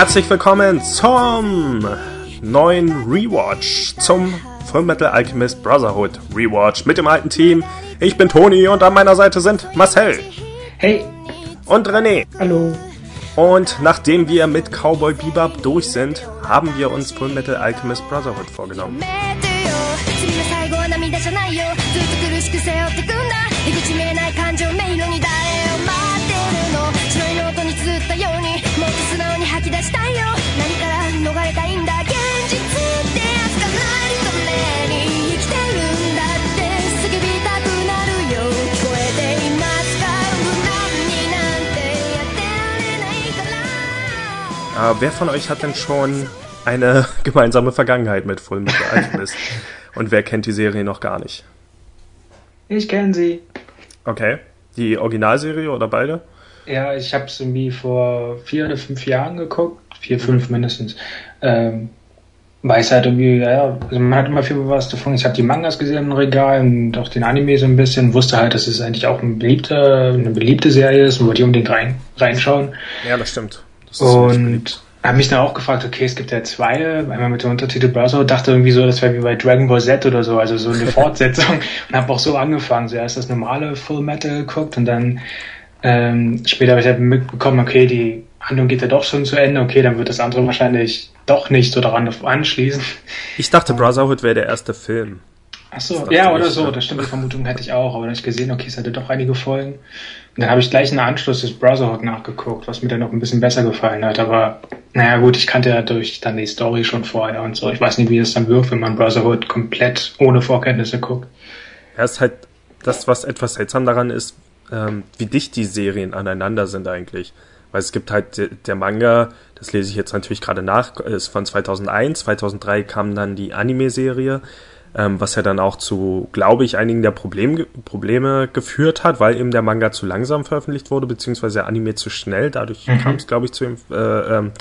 Herzlich willkommen zum neuen Rewatch, zum Fullmetal Alchemist Brotherhood Rewatch mit dem alten Team. Ich bin Toni und an meiner Seite sind Marcel. Hey. Und René. Hallo. Und nachdem wir mit Cowboy Bebop durch sind, haben wir uns Fullmetal Alchemist Brotherhood vorgenommen. から、uh, Wer von euch hat denn schon eine gemeinsame Vergangenheit mit Full Metal Alchemist? Und wer kennt die Serie noch gar nicht? Ich kenne sie. Okay. Die Originalserie oder beide? Ja, ich habe es irgendwie vor vier oder fünf Jahren geguckt. Vier, fünf mindestens. Ähm, weiß halt irgendwie, ja, also man hat immer viel was davon. Ich habe die Mangas gesehen im Regal und auch den Anime so ein bisschen. Wusste halt, dass es eigentlich auch eine beliebte, eine beliebte Serie ist und wollte unbedingt rein, reinschauen. Ja, das stimmt. Und habe mich dann auch gefragt, okay, es gibt ja zwei, einmal mit dem Untertitel Browser, dachte irgendwie so, das wäre wie bei Dragon Ball Z oder so, also so eine Fortsetzung und habe auch so angefangen, zuerst das normale Full Metal geguckt und dann ähm, später habe ich halt mitbekommen, okay, die Handlung geht ja doch schon zu Ende, okay, dann wird das andere wahrscheinlich doch nicht so daran anschließen. Ich dachte, Brotherhood wäre der erste Film. Ach so, ja, oder so, das stimmt, die Vermutung hätte ich auch, aber dann habe ich gesehen, okay, es hatte doch einige Folgen. Dann habe ich gleich einen Anschluss des Brotherhood nachgeguckt, was mir dann noch ein bisschen besser gefallen hat. Aber naja gut, ich kannte ja durch dann die Story schon vorher und so. Ich weiß nicht, wie es dann wirkt, wenn man Brotherhood komplett ohne Vorkenntnisse guckt. Ja, ist halt das, was etwas seltsam daran ist, ähm, wie dicht die Serien aneinander sind eigentlich. Weil es gibt halt der Manga, das lese ich jetzt natürlich gerade nach, ist von 2001. 2003 kam dann die Anime-Serie ähm, was ja dann auch zu, glaube ich, einigen der Problem, Probleme geführt hat, weil eben der Manga zu langsam veröffentlicht wurde, beziehungsweise der Anime zu schnell. Dadurch mhm. kam es, glaube ich, zu äh, ähm,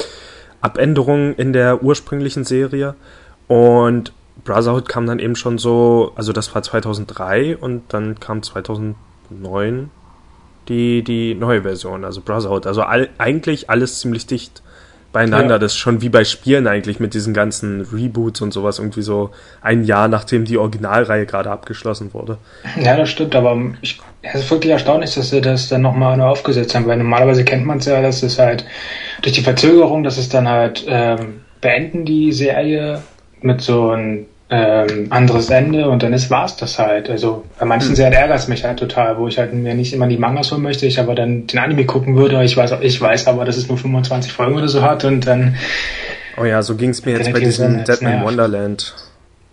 Abänderungen in der ursprünglichen Serie. Und Brotherhood kam dann eben schon so, also das war 2003 und dann kam 2009 die, die neue Version, also Brotherhood. Also all, eigentlich alles ziemlich dicht beieinander. Ja. Das ist schon wie bei Spielen eigentlich mit diesen ganzen Reboots und sowas irgendwie so ein Jahr nachdem die Originalreihe gerade abgeschlossen wurde. Ja, das stimmt, aber ich, es ist wirklich erstaunlich, dass sie das dann nochmal neu aufgesetzt haben, weil normalerweise kennt man es ja, dass es halt durch die Verzögerung, dass es dann halt ähm, beenden die Serie mit so einem ähm, anderes Ende und dann ist war's das halt. Also bei manchen hm. Serien ärgert es mich halt total, wo ich halt mir nicht immer die Mangas holen möchte, ich aber dann den Anime gucken würde. Ich weiß, ich weiß aber, dass es nur 25 Folgen oder so hat und dann. Oh ja, so ging es mir jetzt bei diesem Deadman Wonderland.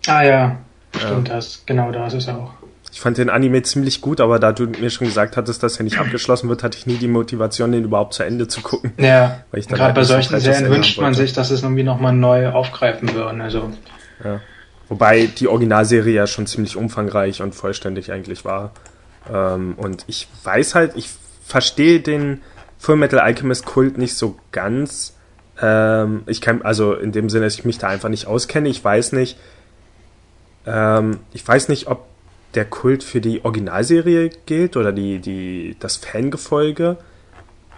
Ah ja, stimmt ja. das. Genau, da ist es auch. Ich fand den Anime ziemlich gut, aber da du mir schon gesagt hattest, dass er nicht abgeschlossen wird, hatte ich nie die Motivation, den überhaupt zu Ende zu gucken. Ja, gerade halt bei solchen Serien wünscht man sich, dass es irgendwie nochmal neu aufgreifen würden. Also. Ja. Wobei die Originalserie ja schon ziemlich umfangreich und vollständig eigentlich war. Ähm, und ich weiß halt, ich verstehe den Full Metal Alchemist Kult nicht so ganz. Ähm, ich kann, also in dem Sinne, dass ich mich da einfach nicht auskenne. Ich weiß nicht, ähm, ich weiß nicht, ob der Kult für die Originalserie gilt oder die, die, das Fangefolge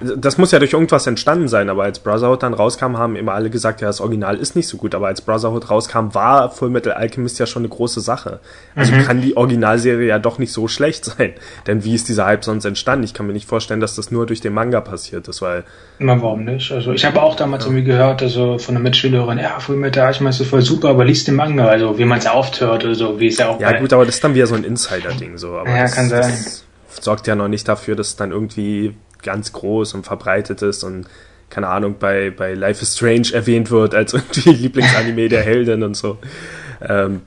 das muss ja durch irgendwas entstanden sein, aber als Brotherhood dann rauskam, haben immer alle gesagt, ja, das Original ist nicht so gut, aber als Brotherhood rauskam, war Full Metal Alchemist ja schon eine große Sache. Also mhm. kann die Originalserie ja doch nicht so schlecht sein. Denn wie ist dieser Hype sonst entstanden? Ich kann mir nicht vorstellen, dass das nur durch den Manga passiert ist, weil. Na, warum nicht? Also ich habe auch damals ja. irgendwie gehört, also von einer Mitschülerin, ja, Full Metal Alchemist ist voll super, aber liest den Manga, also wie man es aufhört oder so, wie es ja auch. Ja, gut, aber das ist dann wieder so ein Insider-Ding, so. Aber ja, das, kann sein. sorgt ja noch nicht dafür, dass dann irgendwie ganz groß und verbreitet ist und keine Ahnung, bei, bei Life is Strange erwähnt wird als irgendwie Lieblingsanime der Heldin und so. Ähm,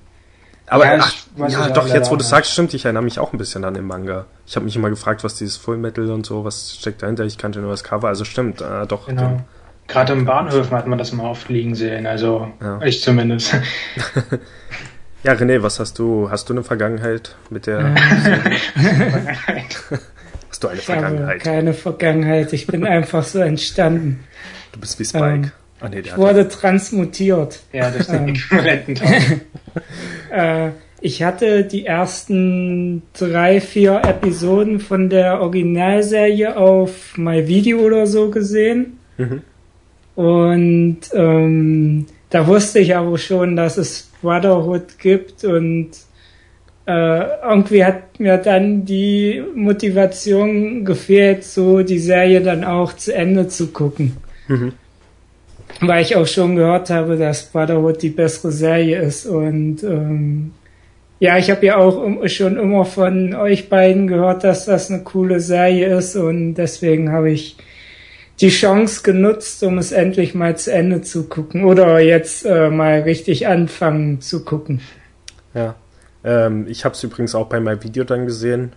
aber ja, ach, ja doch, jetzt wo du sagst, stimmt, ich erinnere mich auch ein bisschen an den Manga. Ich habe mich immer gefragt, was dieses Full Metal und so, was steckt dahinter. Ich kannte nur das Cover, also stimmt, äh, doch. Genau. Gerade im Bahnhöfen hat man das mal oft liegen sehen, also ja. ich zumindest. ja, René, was hast du? Hast du eine Vergangenheit mit der? Hast du eine ich Vergangenheit? Habe keine Vergangenheit. Ich bin einfach so entstanden. Du bist wie Spike. Ähm, oh, nee, ich wurde transmutiert. Ja, durch den Äquivalenten. äh, ich hatte die ersten drei, vier Episoden von der Originalserie auf My Video oder so gesehen. Mhm. Und ähm, da wusste ich aber schon, dass es Brotherhood gibt und äh, irgendwie hat mir dann die Motivation gefehlt, so die Serie dann auch zu Ende zu gucken. Mhm. Weil ich auch schon gehört habe, dass Brotherhood die bessere Serie ist und ähm, ja, ich habe ja auch schon immer von euch beiden gehört, dass das eine coole Serie ist und deswegen habe ich die Chance genutzt, um es endlich mal zu Ende zu gucken oder jetzt äh, mal richtig anfangen zu gucken. Ja, ähm, ich habe es übrigens auch bei meinem Video dann gesehen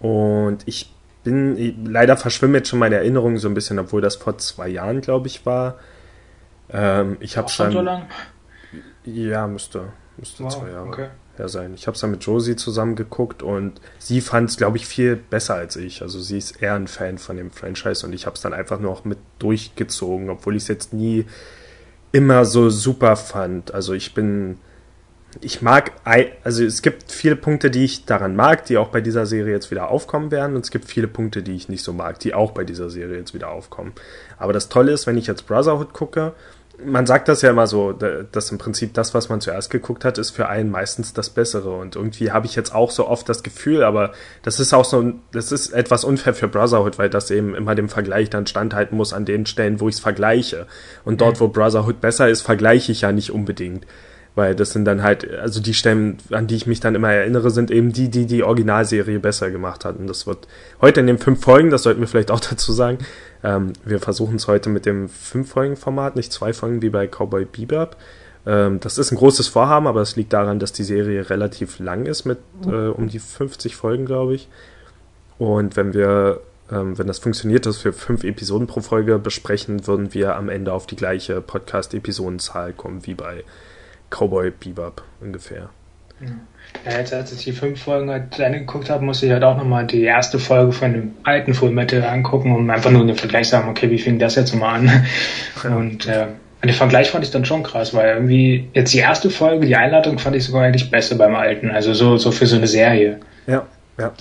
und ich bin, leider verschwimmen jetzt schon meine Erinnerungen so ein bisschen, obwohl das vor zwei Jahren, glaube ich, war. Ähm, ich habe schon. So lang? Ja, müsste, müsste wow, zwei Jahre. Okay her sein. Ich habe es dann mit Josie zusammen geguckt und sie fand es, glaube ich, viel besser als ich. Also sie ist eher ein Fan von dem Franchise und ich habe es dann einfach nur auch mit durchgezogen, obwohl ich es jetzt nie immer so super fand. Also ich bin, ich mag, also es gibt viele Punkte, die ich daran mag, die auch bei dieser Serie jetzt wieder aufkommen werden und es gibt viele Punkte, die ich nicht so mag, die auch bei dieser Serie jetzt wieder aufkommen. Aber das Tolle ist, wenn ich jetzt Brotherhood gucke, man sagt das ja immer so, dass im Prinzip das, was man zuerst geguckt hat, ist für einen meistens das Bessere. Und irgendwie habe ich jetzt auch so oft das Gefühl, aber das ist auch so, das ist etwas unfair für Brotherhood, weil das eben immer dem Vergleich dann standhalten muss an den Stellen, wo ich es vergleiche. Und dort, mhm. wo Brotherhood besser ist, vergleiche ich ja nicht unbedingt. Weil das sind dann halt, also die Stellen, an die ich mich dann immer erinnere, sind eben die, die die Originalserie besser gemacht hatten. Das wird heute in den fünf Folgen, das sollten wir vielleicht auch dazu sagen, ähm, wir versuchen es heute mit dem fünf Folgen Format, nicht zwei Folgen wie bei Cowboy Bebop. Ähm, das ist ein großes Vorhaben, aber es liegt daran, dass die Serie relativ lang ist mit äh, um die 50 Folgen, glaube ich. Und wenn wir ähm, wenn das funktioniert, dass wir fünf Episoden pro Folge besprechen, würden wir am Ende auf die gleiche Podcast-Episodenzahl kommen wie bei Cowboy Bebop ungefähr. Ja, jetzt als ich die fünf Folgen halt zu Ende geguckt habe, musste ich halt auch nochmal die erste Folge von dem alten Full Metal angucken, um einfach nur den Vergleich zu sagen, okay, wie fing das jetzt mal an? Und äh, den Vergleich fand ich dann schon krass, weil irgendwie jetzt die erste Folge, die Einladung fand ich sogar eigentlich besser beim alten, also so, so für so eine Serie. Ja, ja.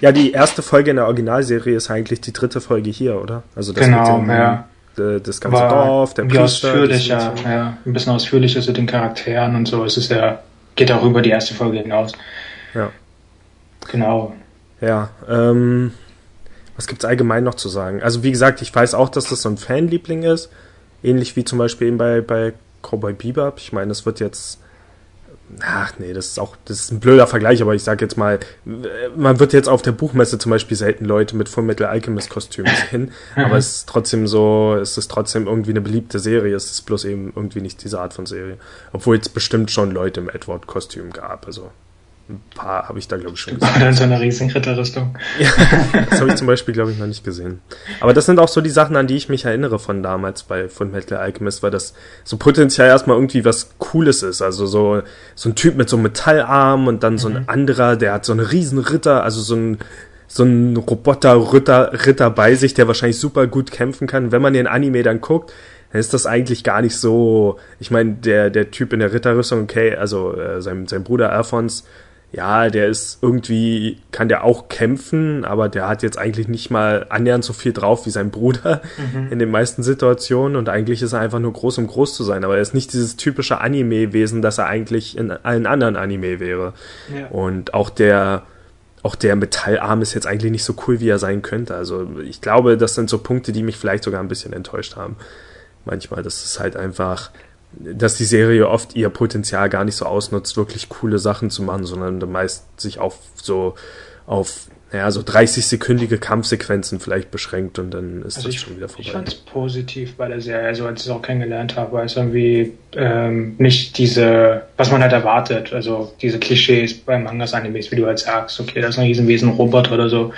Ja, die erste Folge in der Originalserie ist eigentlich die dritte Folge hier, oder? Also das genau, ja. Äh, das ganze War Dorf, der Priester. Ausführlicher, ja, ein bisschen ausführlicher zu den Charakteren und so. Es ist ja, geht auch über die erste Folge hinaus. Ja. Genau. Ja, ähm, was gibt's allgemein noch zu sagen? Also wie gesagt, ich weiß auch, dass das so ein Fanliebling ist. Ähnlich wie zum Beispiel eben bei, bei Cowboy Bebop. Ich meine, es wird jetzt ach nee, das ist auch, das ist ein blöder Vergleich, aber ich sag jetzt mal, man wird jetzt auf der Buchmesse zum Beispiel selten Leute mit Fullmetal Alchemist Kostümen sehen, aber es ist trotzdem so, es ist trotzdem irgendwie eine beliebte Serie, es ist bloß eben irgendwie nicht diese Art von Serie. Obwohl es bestimmt schon Leute im Edward Kostüm gab, also ein paar habe ich da, glaube ich, schon gesehen. Oder so eine riesen Ritterrüstung. ja, das habe ich zum Beispiel, glaube ich, noch nicht gesehen. Aber das sind auch so die Sachen, an die ich mich erinnere von damals bei von Metal Alchemist, weil das so potenziell erstmal irgendwie was Cooles ist. Also so, so ein Typ mit so einem Metallarm und dann so ein mhm. anderer, der hat so eine riesen Ritter, also so ein so ein Roboter-Ritter Ritter bei sich, der wahrscheinlich super gut kämpfen kann. Wenn man den Anime dann guckt, dann ist das eigentlich gar nicht so. Ich meine, der, der Typ in der Ritterrüstung, okay, also äh, sein, sein Bruder Alphons, ja, der ist irgendwie, kann der auch kämpfen, aber der hat jetzt eigentlich nicht mal annähernd so viel drauf wie sein Bruder mhm. in den meisten Situationen und eigentlich ist er einfach nur groß, um groß zu sein, aber er ist nicht dieses typische Anime-Wesen, das er eigentlich in allen anderen Anime wäre. Ja. Und auch der, auch der Metallarm ist jetzt eigentlich nicht so cool, wie er sein könnte. Also ich glaube, das sind so Punkte, die mich vielleicht sogar ein bisschen enttäuscht haben. Manchmal, das ist halt einfach, dass die Serie oft ihr Potenzial gar nicht so ausnutzt, wirklich coole Sachen zu machen, sondern meist sich auf so auf naja, so 30-sekündige Kampfsequenzen vielleicht beschränkt und dann ist also das ich, schon wieder vorbei. Ich fand es positiv bei der Serie, also als ich es auch kennengelernt habe, weil es irgendwie ähm, nicht diese, was man halt erwartet, also diese Klischees bei Mangas, Animes, wie du halt sagst, okay, da ist ein Riesenwesen Roboter oder so,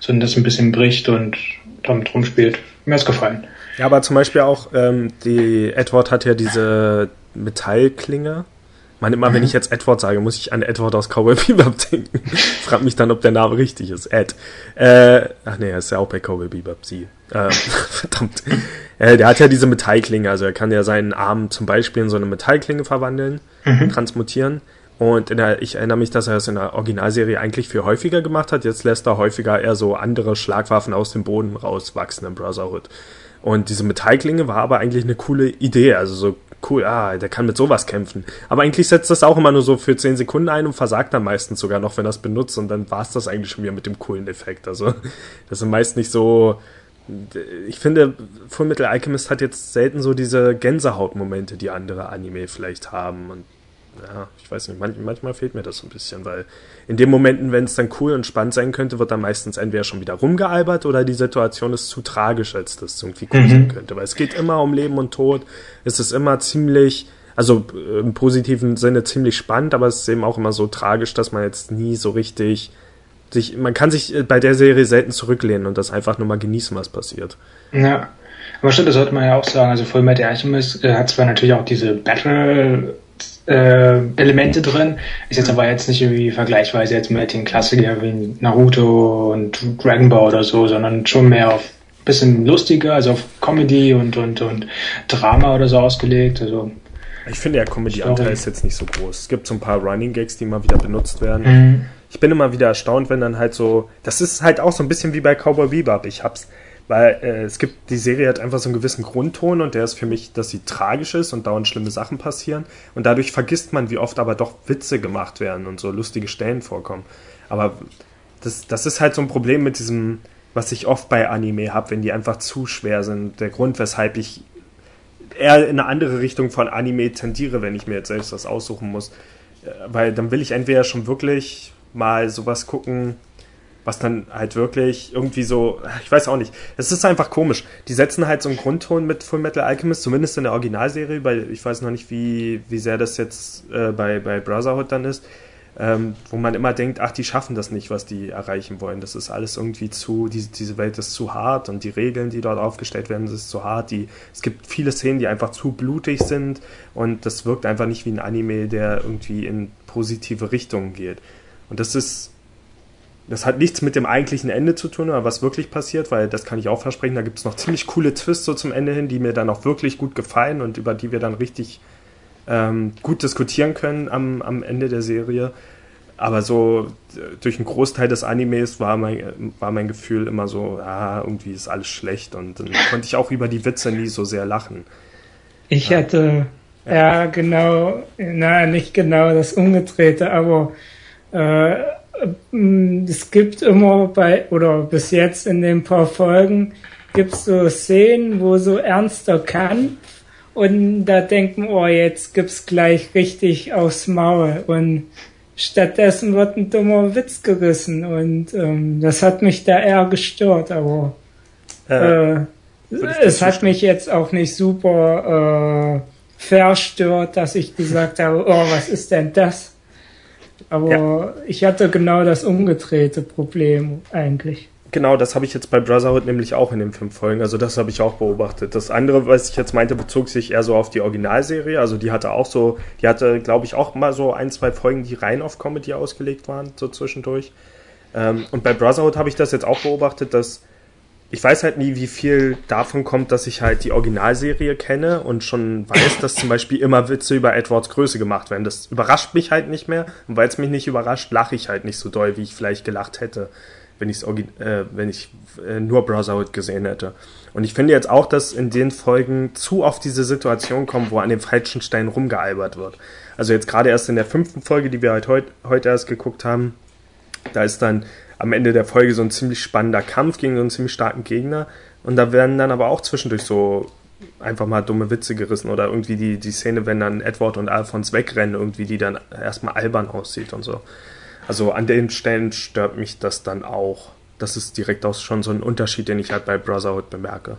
sondern das ein bisschen bricht und damit rumspielt. Mir es gefallen. Ja, aber zum Beispiel auch, ähm, die Edward hat ja diese Metallklinge. Man, immer, mhm. wenn ich jetzt Edward sage, muss ich an Edward aus Cowboy Bebop denken. Frag mich dann, ob der Name richtig ist. Ed. Äh, ach nee, er ist ja auch bei Cowboy Bebop, sie. Äh, verdammt. Äh, der hat ja diese Metallklinge, also er kann ja seinen Arm zum Beispiel in so eine Metallklinge verwandeln, mhm. transmutieren. Und in der, ich erinnere mich, dass er es in der Originalserie eigentlich viel häufiger gemacht hat. Jetzt lässt er häufiger eher so andere Schlagwaffen aus dem Boden rauswachsen im Brotherhood. Und diese Metallklinge war aber eigentlich eine coole Idee. Also so cool, ah, der kann mit sowas kämpfen. Aber eigentlich setzt das auch immer nur so für 10 Sekunden ein und versagt dann meistens sogar noch, wenn es benutzt. Und dann war es das eigentlich schon wieder mit dem coolen Effekt. Also das sind meist nicht so. Ich finde, Fullmetal Alchemist hat jetzt selten so diese Gänsehautmomente, die andere Anime vielleicht haben. Und ja, ich weiß nicht, manch, manchmal fehlt mir das so ein bisschen, weil in den Momenten, wenn es dann cool und spannend sein könnte, wird dann meistens entweder schon wieder rumgealbert oder die Situation ist zu tragisch, als das irgendwie cool mhm. sein könnte. Weil es geht immer um Leben und Tod. Es ist immer ziemlich, also äh, im positiven Sinne ziemlich spannend, aber es ist eben auch immer so tragisch, dass man jetzt nie so richtig sich, man kann sich äh, bei der Serie selten zurücklehnen und das einfach nur mal genießen, was passiert. Ja. Aber stimmt, das sollte man ja auch sagen. Also Fullmetal Alchemist äh, hat zwar natürlich auch diese Battle äh, Elemente drin. Ist jetzt aber jetzt nicht irgendwie vergleichsweise jetzt mit den Klassikern wie Naruto und Dragon Ball oder so, sondern schon mehr auf bisschen lustiger, also auf Comedy und, und, und Drama oder so ausgelegt. Also ich finde, der Comedy-Anteil ist jetzt nicht so groß. Es gibt so ein paar Running Gags, die immer wieder benutzt werden. Mhm. Ich bin immer wieder erstaunt, wenn dann halt so, das ist halt auch so ein bisschen wie bei Cowboy Bebop. Ich hab's weil äh, es gibt, die Serie hat einfach so einen gewissen Grundton und der ist für mich, dass sie tragisch ist und dauernd schlimme Sachen passieren. Und dadurch vergisst man, wie oft aber doch Witze gemacht werden und so lustige Stellen vorkommen. Aber das, das ist halt so ein Problem mit diesem, was ich oft bei Anime habe, wenn die einfach zu schwer sind. Der Grund, weshalb ich eher in eine andere Richtung von Anime tendiere, wenn ich mir jetzt selbst was aussuchen muss. Äh, weil dann will ich entweder schon wirklich mal sowas gucken, was dann halt wirklich irgendwie so, ich weiß auch nicht, es ist einfach komisch. Die setzen halt so einen Grundton mit Full Metal Alchemist, zumindest in der Originalserie, weil ich weiß noch nicht, wie, wie sehr das jetzt äh, bei, bei Brotherhood dann ist, ähm, wo man immer denkt, ach, die schaffen das nicht, was die erreichen wollen. Das ist alles irgendwie zu, die, diese Welt ist zu hart und die Regeln, die dort aufgestellt werden, ist zu hart. Die, es gibt viele Szenen, die einfach zu blutig sind und das wirkt einfach nicht wie ein Anime, der irgendwie in positive Richtungen geht. Und das ist das hat nichts mit dem eigentlichen Ende zu tun, aber was wirklich passiert, weil das kann ich auch versprechen, da gibt es noch ziemlich coole Twists so zum Ende hin, die mir dann auch wirklich gut gefallen und über die wir dann richtig ähm, gut diskutieren können am, am Ende der Serie. Aber so durch einen Großteil des Animes war mein, war mein Gefühl immer so, ah, irgendwie ist alles schlecht und dann konnte ich auch über die Witze nie so sehr lachen. Ich ja. hatte, ja. ja, genau, na, nicht genau das Umgedrehte, aber äh, es gibt immer bei, oder bis jetzt in den paar Folgen, gibt es so Szenen, wo so ernster Kampf und da denken, oh, jetzt gibt's gleich richtig aufs Maul. Und stattdessen wird ein dummer Witz gerissen und ähm, das hat mich da eher gestört, aber äh, äh, es hat mich jetzt auch nicht super äh, verstört, dass ich gesagt habe, oh, was ist denn das? Aber ja. ich hatte genau das umgedrehte Problem eigentlich. Genau, das habe ich jetzt bei Brotherhood nämlich auch in den fünf Folgen. Also das habe ich auch beobachtet. Das andere, was ich jetzt meinte, bezog sich eher so auf die Originalserie. Also die hatte auch so, die hatte, glaube ich, auch mal so ein, zwei Folgen, die rein auf Comedy ausgelegt waren, so zwischendurch. Ähm, und bei Brotherhood habe ich das jetzt auch beobachtet, dass ich weiß halt nie, wie viel davon kommt, dass ich halt die Originalserie kenne und schon weiß, dass zum Beispiel immer Witze über Edwards Größe gemacht werden. Das überrascht mich halt nicht mehr. Und weil es mich nicht überrascht, lache ich halt nicht so doll, wie ich vielleicht gelacht hätte, wenn, äh, wenn ich äh, nur Brotherhood gesehen hätte. Und ich finde jetzt auch, dass in den Folgen zu oft diese Situation kommt, wo an dem falschen Stein rumgealbert wird. Also jetzt gerade erst in der fünften Folge, die wir halt heut, heute erst geguckt haben, da ist dann am Ende der Folge so ein ziemlich spannender Kampf gegen so einen ziemlich starken Gegner. Und da werden dann aber auch zwischendurch so einfach mal dumme Witze gerissen oder irgendwie die, die Szene, wenn dann Edward und Alphonse wegrennen, irgendwie die dann erstmal albern aussieht und so. Also an den Stellen stört mich das dann auch. Das ist direkt auch schon so ein Unterschied, den ich halt bei Brotherhood bemerke.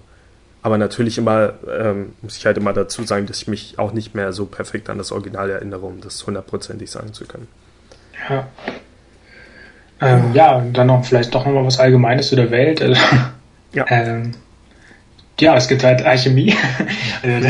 Aber natürlich immer, ähm, muss ich halt immer dazu sagen, dass ich mich auch nicht mehr so perfekt an das Original erinnere, um das hundertprozentig sagen zu können. Ja, ähm, ja, dann noch vielleicht doch nochmal was Allgemeines zu der Welt. Also, ja. Ähm, ja, es gibt halt Alchemie, also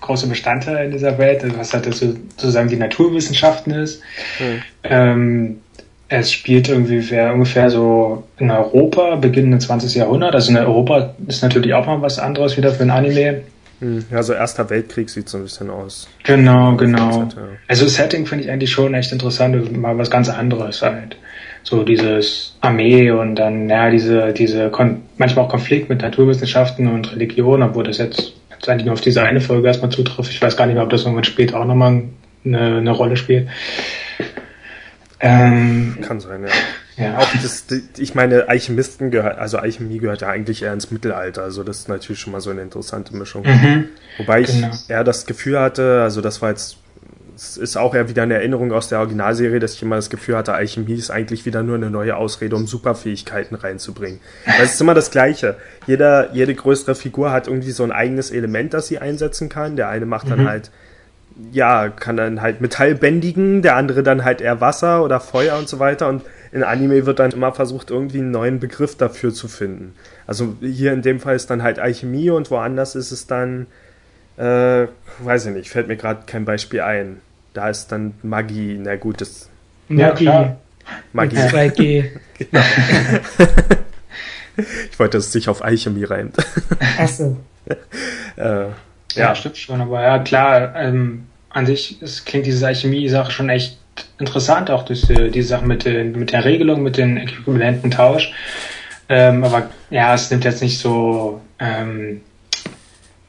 große Bestandteil in dieser Welt, was halt so, sozusagen die Naturwissenschaften ist. Mhm. Ähm, es spielt irgendwie ungefähr so in Europa, beginnende 20. Jahrhundert. Also in Europa ist natürlich auch mal was anderes wieder für ein Anime. Hm, ja, so Erster Weltkrieg sieht so ein bisschen aus. Genau, genau. Also Setting finde ich eigentlich schon echt interessant, mal was ganz anderes halt. So dieses Armee und dann, ja, diese, diese, Kon manchmal auch Konflikt mit Naturwissenschaften und Religion, obwohl das jetzt, jetzt eigentlich nur auf diese eine Folge erstmal zutrifft. Ich weiß gar nicht mehr, ob das irgendwann später auch nochmal eine, eine Rolle spielt. Ähm, Kann sein, ja. ja. Auch das, ich meine, Alchemisten gehört, also Alchemie gehört ja eigentlich eher ins Mittelalter, also das ist natürlich schon mal so eine interessante Mischung. Mhm, Wobei genau. ich eher das Gefühl hatte, also das war jetzt, es ist auch eher wieder eine Erinnerung aus der Originalserie, dass ich immer das Gefühl hatte, Alchemie ist eigentlich wieder nur eine neue Ausrede, um Superfähigkeiten reinzubringen. Es ist immer das Gleiche. Jeder, jede größere Figur hat irgendwie so ein eigenes Element, das sie einsetzen kann. Der eine macht dann mhm. halt ja, kann dann halt Metall bändigen, der andere dann halt eher Wasser oder Feuer und so weiter. Und in Anime wird dann immer versucht, irgendwie einen neuen Begriff dafür zu finden. Also hier in dem Fall ist dann halt Alchemie und woanders ist es dann, äh, weiß ich nicht, fällt mir gerade kein Beispiel ein. Da ist dann Magie, na gut, das. Magie. Ja, Magie. 2G. genau. ich wollte, dass es sich auf Alchemie reimt. Achso. äh, ja. ja, stimmt schon, aber ja, klar, ähm, an sich ist, klingt diese Alchemie-Sache schon echt interessant, auch durch die, die Sache mit, den, mit der Regelung, mit dem äquivalenten Tausch. Ähm, aber ja, es nimmt jetzt nicht so, ähm,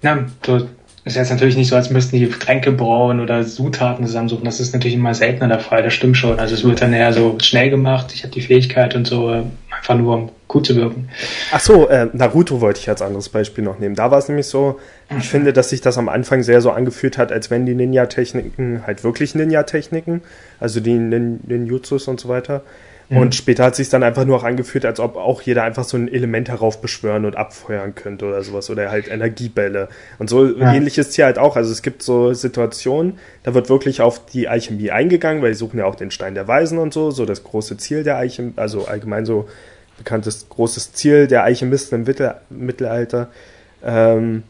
na, so ist jetzt natürlich nicht so, als müssten die Getränke brauen oder Zutaten zusammensuchen. Das ist natürlich immer seltener der Fall, das stimmt schon. Also es wird dann eher so schnell gemacht, ich habe die Fähigkeit und so, einfach nur um gut zu wirken. Ach so, äh, Naruto wollte ich als anderes Beispiel noch nehmen. Da war es nämlich so, ich finde, dass sich das am Anfang sehr so angefühlt hat, als wenn die Ninja-Techniken halt wirklich Ninja-Techniken, also die Nin Ninjutsus und so weiter, Mhm. Und später hat sich dann einfach nur auch angefühlt, als ob auch jeder einfach so ein Element heraufbeschwören und abfeuern könnte oder sowas oder halt Energiebälle. Und so ja. ähnlich ist hier halt auch. Also es gibt so Situationen, da wird wirklich auf die Alchemie eingegangen, weil die suchen ja auch den Stein der Weisen und so, so das große Ziel der Alchemie, also allgemein so bekanntes großes Ziel der Alchemisten im Mittelalter. Ähm,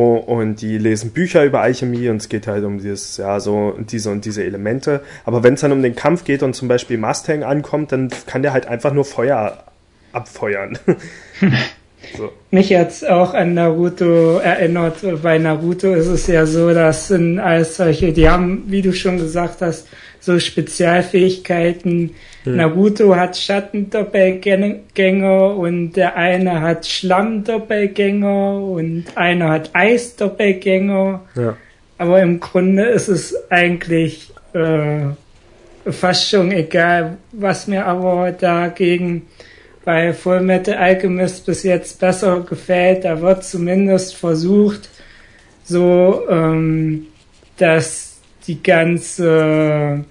und die lesen Bücher über Alchemie und es geht halt um dieses, ja, so diese und diese Elemente. Aber wenn es dann um den Kampf geht und zum Beispiel Mustang ankommt, dann kann der halt einfach nur Feuer abfeuern. so. Mich jetzt auch an Naruto erinnert. Bei Naruto ist es ja so, dass sind alles solche, die haben, wie du schon gesagt hast, so Spezialfähigkeiten. Hm. Naruto hat Schattendoppelgänger und der eine hat Schlammdoppelgänger und einer hat Eisdoppelgänger. Ja. Aber im Grunde ist es eigentlich äh, fast schon egal, was mir aber dagegen bei Fullmetal Alchemist bis jetzt besser gefällt. Da wird zumindest versucht, so ähm, dass die ganze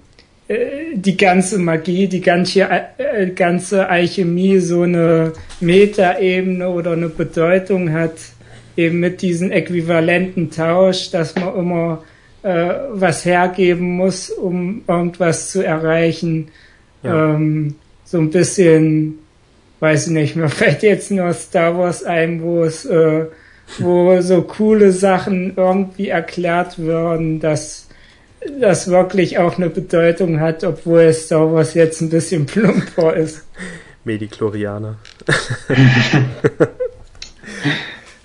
äh, die ganze Magie, die ganze, äh, ganze Alchemie so eine Metaebene oder eine Bedeutung hat, eben mit diesem äquivalenten Tausch, dass man immer äh, was hergeben muss, um irgendwas zu erreichen. Ja. Ähm, so ein bisschen, weiß ich nicht, mir fällt jetzt nur Star Wars ein, wo es, äh, wo so coole Sachen irgendwie erklärt werden, dass das wirklich auch eine Bedeutung hat, obwohl es Star Wars jetzt ein bisschen plumper ist. Mediklorianer.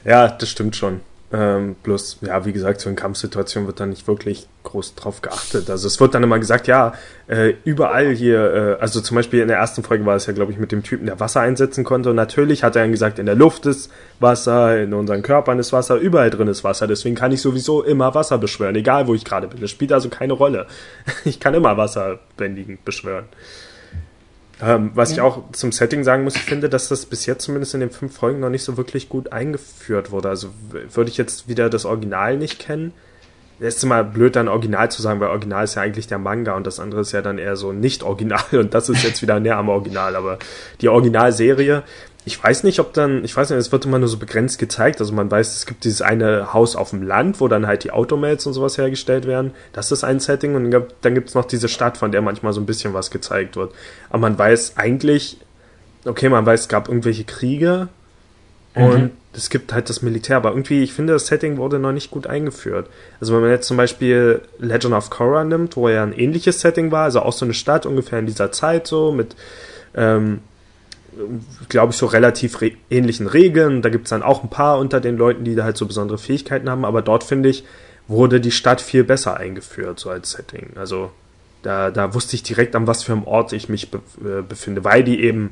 ja, das stimmt schon. Ähm, bloß, ja, wie gesagt, so in Kampfsituationen wird da nicht wirklich groß drauf geachtet. Also es wird dann immer gesagt, ja, äh, überall hier, äh, also zum Beispiel in der ersten Folge war es ja, glaube ich, mit dem Typen, der Wasser einsetzen konnte. Und natürlich hat er dann gesagt, in der Luft ist Wasser, in unseren Körpern ist Wasser, überall drin ist Wasser. Deswegen kann ich sowieso immer Wasser beschwören, egal wo ich gerade bin. Das spielt also keine Rolle. Ich kann immer Wasser bändigen beschwören. Ähm, was ja. ich auch zum Setting sagen muss, ich finde, dass das bis jetzt zumindest in den fünf Folgen noch nicht so wirklich gut eingeführt wurde. Also würde ich jetzt wieder das Original nicht kennen. Es ist immer blöd, dann Original zu sagen, weil Original ist ja eigentlich der Manga und das andere ist ja dann eher so nicht Original und das ist jetzt wieder näher am Original. Aber die Originalserie, ich weiß nicht, ob dann, ich weiß nicht, es wird immer nur so begrenzt gezeigt. Also man weiß, es gibt dieses eine Haus auf dem Land, wo dann halt die Automates und sowas hergestellt werden. Das ist ein Setting und dann gibt es noch diese Stadt, von der manchmal so ein bisschen was gezeigt wird. Aber man weiß eigentlich, okay, man weiß, es gab irgendwelche Kriege mhm. und es gibt halt das Militär, aber irgendwie, ich finde, das Setting wurde noch nicht gut eingeführt. Also wenn man jetzt zum Beispiel Legend of Korra nimmt, wo ja ein ähnliches Setting war, also auch so eine Stadt ungefähr in dieser Zeit so mit ähm, glaube ich, so relativ re ähnlichen Regeln. Da gibt es dann auch ein paar unter den Leuten, die da halt so besondere Fähigkeiten haben, aber dort finde ich, wurde die Stadt viel besser eingeführt, so als Setting. Also Da, da wusste ich direkt, an was für einem Ort ich mich be äh, befinde, weil die eben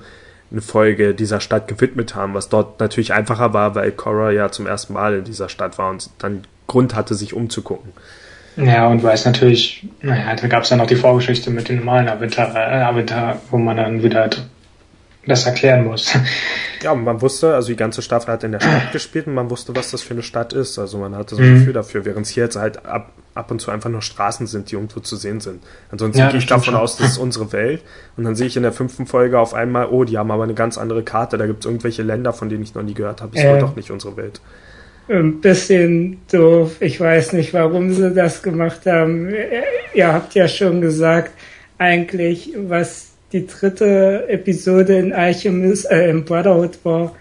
eine Folge dieser Stadt gewidmet haben, was dort natürlich einfacher war, weil Cora ja zum ersten Mal in dieser Stadt war und dann Grund hatte, sich umzugucken. Ja, und weiß natürlich, naja, da gab es dann noch die Vorgeschichte mit den normalen Avatar, äh, Avatar, wo man dann wieder das erklären muss. Ja, man wusste, also die ganze Staffel hat in der Stadt gespielt und man wusste, was das für eine Stadt ist. Also man hatte so ein mhm. Gefühl dafür, während es hier jetzt halt ab, ab und zu einfach nur Straßen sind, die irgendwo zu sehen sind. Ansonsten ja, gehe ich davon schon. aus, das ist unsere Welt. Und dann sehe ich in der fünften Folge auf einmal, oh, die haben aber eine ganz andere Karte, da gibt es irgendwelche Länder, von denen ich noch nie gehört habe. Das äh, war doch nicht unsere Welt. Ein bisschen doof. Ich weiß nicht, warum sie das gemacht haben. Ihr habt ja schon gesagt, eigentlich, was die dritte Episode in Alchemist, äh, in Brotherhood war,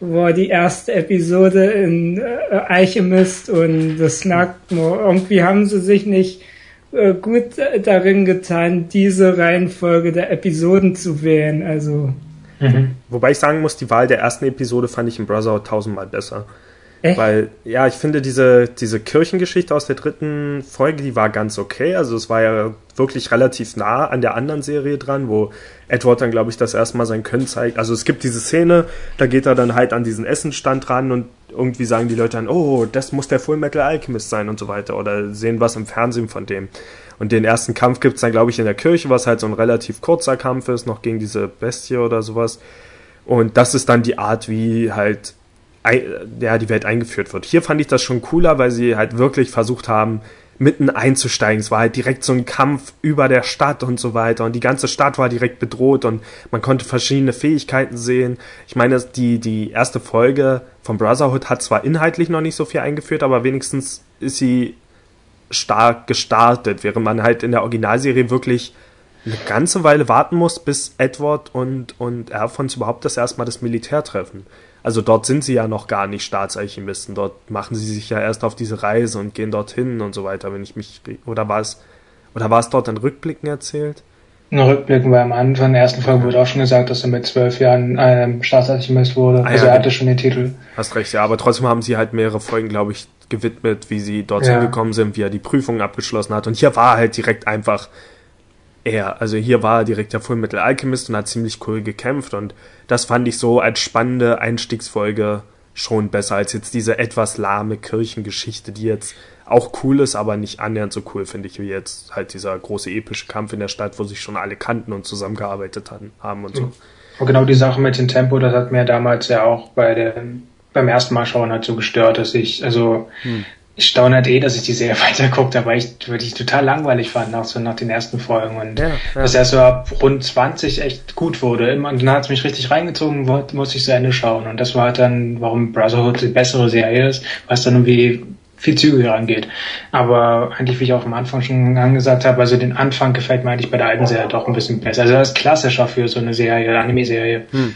war die erste Episode in äh, Alchemist und das merkt man, irgendwie haben sie sich nicht äh, gut darin getan, diese Reihenfolge der Episoden zu wählen, also. Mhm. Wobei ich sagen muss, die Wahl der ersten Episode fand ich in Brotherhood tausendmal besser. Echt? Weil, ja, ich finde diese, diese Kirchengeschichte aus der dritten Folge, die war ganz okay. Also es war ja wirklich relativ nah an der anderen Serie dran, wo Edward dann, glaube ich, das erste Mal sein Können zeigt. Also es gibt diese Szene, da geht er dann halt an diesen Essenstand ran und irgendwie sagen die Leute dann, oh, das muss der Full Metal Alchemist sein und so weiter. Oder sehen was im Fernsehen von dem. Und den ersten Kampf gibt's dann, glaube ich, in der Kirche, was halt so ein relativ kurzer Kampf ist, noch gegen diese Bestie oder sowas. Und das ist dann die Art, wie halt ja, die Welt eingeführt wird. Hier fand ich das schon cooler, weil sie halt wirklich versucht haben, mitten einzusteigen. Es war halt direkt so ein Kampf über der Stadt und so weiter. Und die ganze Stadt war direkt bedroht und man konnte verschiedene Fähigkeiten sehen. Ich meine, die, die erste Folge von Brotherhood hat zwar inhaltlich noch nicht so viel eingeführt, aber wenigstens ist sie stark gestartet, während man halt in der Originalserie wirklich eine ganze Weile warten muss, bis Edward und, und Alphonse überhaupt das erstmal das Militär treffen. Also dort sind sie ja noch gar nicht Staatsalchemisten. Dort machen sie sich ja erst auf diese Reise und gehen dorthin und so weiter, wenn ich mich oder war es oder war es dort in Rückblicken erzählt? In Rückblicken, weil am Anfang der ersten Folge wurde auch schon gesagt, dass er mit zwölf Jahren ähm, Staatsalchemist wurde. Ah, also ja, er hatte schon den Titel. Hast recht, ja, aber trotzdem haben sie halt mehrere Folgen, glaube ich, gewidmet, wie sie dorthin ja. gekommen sind, wie er die Prüfung abgeschlossen hat. Und hier war halt direkt einfach er. Also hier war er direkt der Fullmetal Alchemist und hat ziemlich cool gekämpft und das fand ich so als spannende Einstiegsfolge schon besser als jetzt diese etwas lahme Kirchengeschichte, die jetzt auch cool ist, aber nicht annähernd so cool, finde ich, wie jetzt halt dieser große epische Kampf in der Stadt, wo sich schon alle kannten und zusammengearbeitet haben und so. Und genau die Sache mit dem Tempo, das hat mir damals ja auch bei der, beim ersten Mal schauen halt so gestört, dass ich, also hm ich staune halt eh, dass ich die Serie weiterguckt habe, weil ich wirklich total langweilig fand nach so nach den ersten Folgen und ja, ja. dass er so ab rund 20 echt gut wurde. Und dann hat es mich richtig reingezogen, muss ich zu Ende schauen. Und das war halt dann, warum Brotherhood die bessere Serie ist, was dann irgendwie viel zügiger angeht. Aber eigentlich, wie ich auch am Anfang schon angesagt habe, also den Anfang gefällt mir eigentlich bei der alten Serie doch ein bisschen besser. Also das ist klassischer für so eine Serie, Anime-Serie. Hm.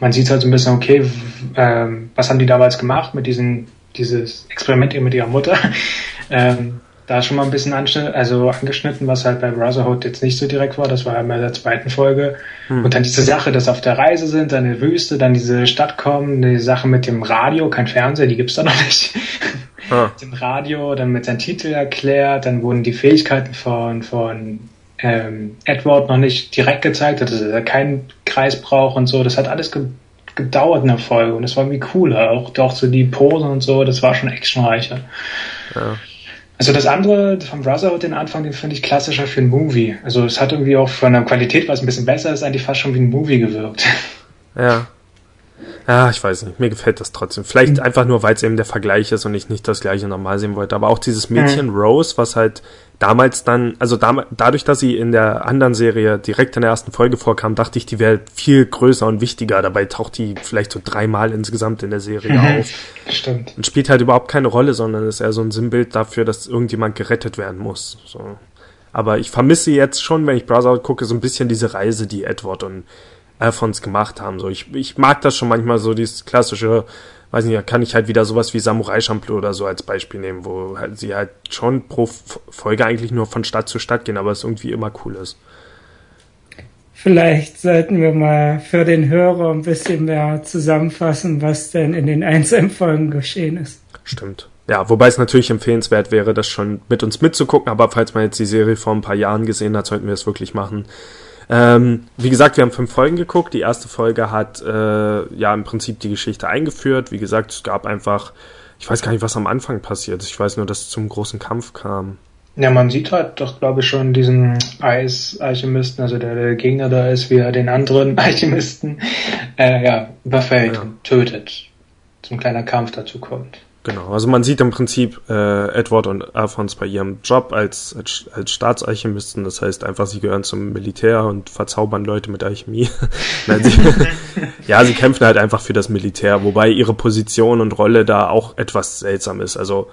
Man sieht halt so ein bisschen, okay, ähm, was haben die damals gemacht mit diesen dieses Experiment mit ihrer Mutter. ähm, da schon mal ein bisschen also angeschnitten, was halt bei Brotherhood jetzt nicht so direkt war. Das war einmal in der zweiten Folge. Hm. Und dann diese Sache, dass auf der Reise sind, dann eine Wüste, dann diese Stadt kommen, eine Sache mit dem Radio, kein Fernseher, die gibt's da noch nicht. Ah. mit dem Radio, dann mit seinem Titel erklärt, dann wurden die Fähigkeiten von, von ähm, Edward noch nicht direkt gezeigt, dass er keinen Kreis braucht und so. Das hat alles gedauert in der Folge und das war irgendwie cooler. Auch, auch so die Posen und so, das war schon actionreicher. Ja. Also das andere vom Brotherhood, den Anfang, den finde ich klassischer für ein Movie. Also es hat irgendwie auch von der Qualität, was ein bisschen besser ist, eigentlich fast schon wie ein Movie gewirkt. Ja. Ja, ich weiß nicht. Mir gefällt das trotzdem. Vielleicht mhm. einfach nur, weil es eben der Vergleich ist und ich nicht das gleiche normal sehen wollte. Aber auch dieses Mädchen mhm. Rose, was halt damals dann, also dam dadurch, dass sie in der anderen Serie direkt in der ersten Folge vorkam, dachte ich, die wäre viel größer und wichtiger. Dabei taucht die vielleicht so dreimal insgesamt in der Serie mhm. auf. Stimmt. Und spielt halt überhaupt keine Rolle, sondern ist eher so ein Sinnbild dafür, dass irgendjemand gerettet werden muss. So. Aber ich vermisse jetzt schon, wenn ich Browser gucke, so ein bisschen diese Reise, die Edward und Alphons gemacht haben. So, ich, ich mag das schon manchmal so, dieses klassische, weiß nicht, da kann ich halt wieder sowas wie Samurai Champloo oder so als Beispiel nehmen, wo halt sie halt schon pro Folge eigentlich nur von Stadt zu Stadt gehen, aber es irgendwie immer cool ist. Vielleicht sollten wir mal für den Hörer ein bisschen mehr zusammenfassen, was denn in den einzelnen Folgen geschehen ist. Stimmt. ja, wobei es natürlich empfehlenswert wäre, das schon mit uns mitzugucken, aber falls man jetzt die Serie vor ein paar Jahren gesehen hat, sollten wir es wirklich machen. Ähm, wie gesagt, wir haben fünf Folgen geguckt. Die erste Folge hat äh, ja im Prinzip die Geschichte eingeführt. Wie gesagt, es gab einfach, ich weiß gar nicht, was am Anfang passiert ist. Ich weiß nur, dass es zum großen Kampf kam. Ja, man sieht halt doch, glaube ich, schon diesen Eis-Alchemisten, also der, der Gegner da ist, wie er den anderen Alchemisten äh, ja, überfällt ja. und tötet. Zum kleiner Kampf dazu kommt. Genau, also man sieht im Prinzip äh, Edward und Alphonse bei ihrem Job als, als, als Staatsalchemisten. Das heißt einfach, sie gehören zum Militär und verzaubern Leute mit Alchemie. Nein, sie, ja, sie kämpfen halt einfach für das Militär, wobei ihre Position und Rolle da auch etwas seltsam ist. Also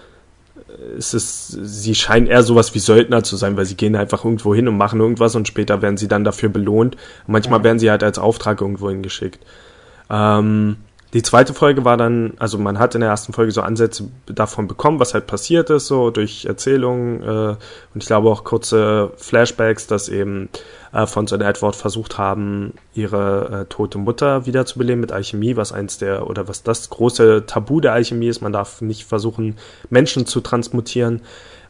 es ist, sie scheinen eher sowas wie Söldner zu sein, weil sie gehen einfach irgendwo hin und machen irgendwas und später werden sie dann dafür belohnt. Und manchmal werden sie halt als Auftrag irgendwo hingeschickt. Ähm, die zweite Folge war dann, also man hat in der ersten Folge so Ansätze davon bekommen, was halt passiert ist, so durch Erzählungen äh, und ich glaube auch kurze Flashbacks, dass eben äh, so Edward versucht haben, ihre äh, tote Mutter wiederzubeleben mit Alchemie, was eins der, oder was das große Tabu der Alchemie ist. Man darf nicht versuchen, Menschen zu transmutieren.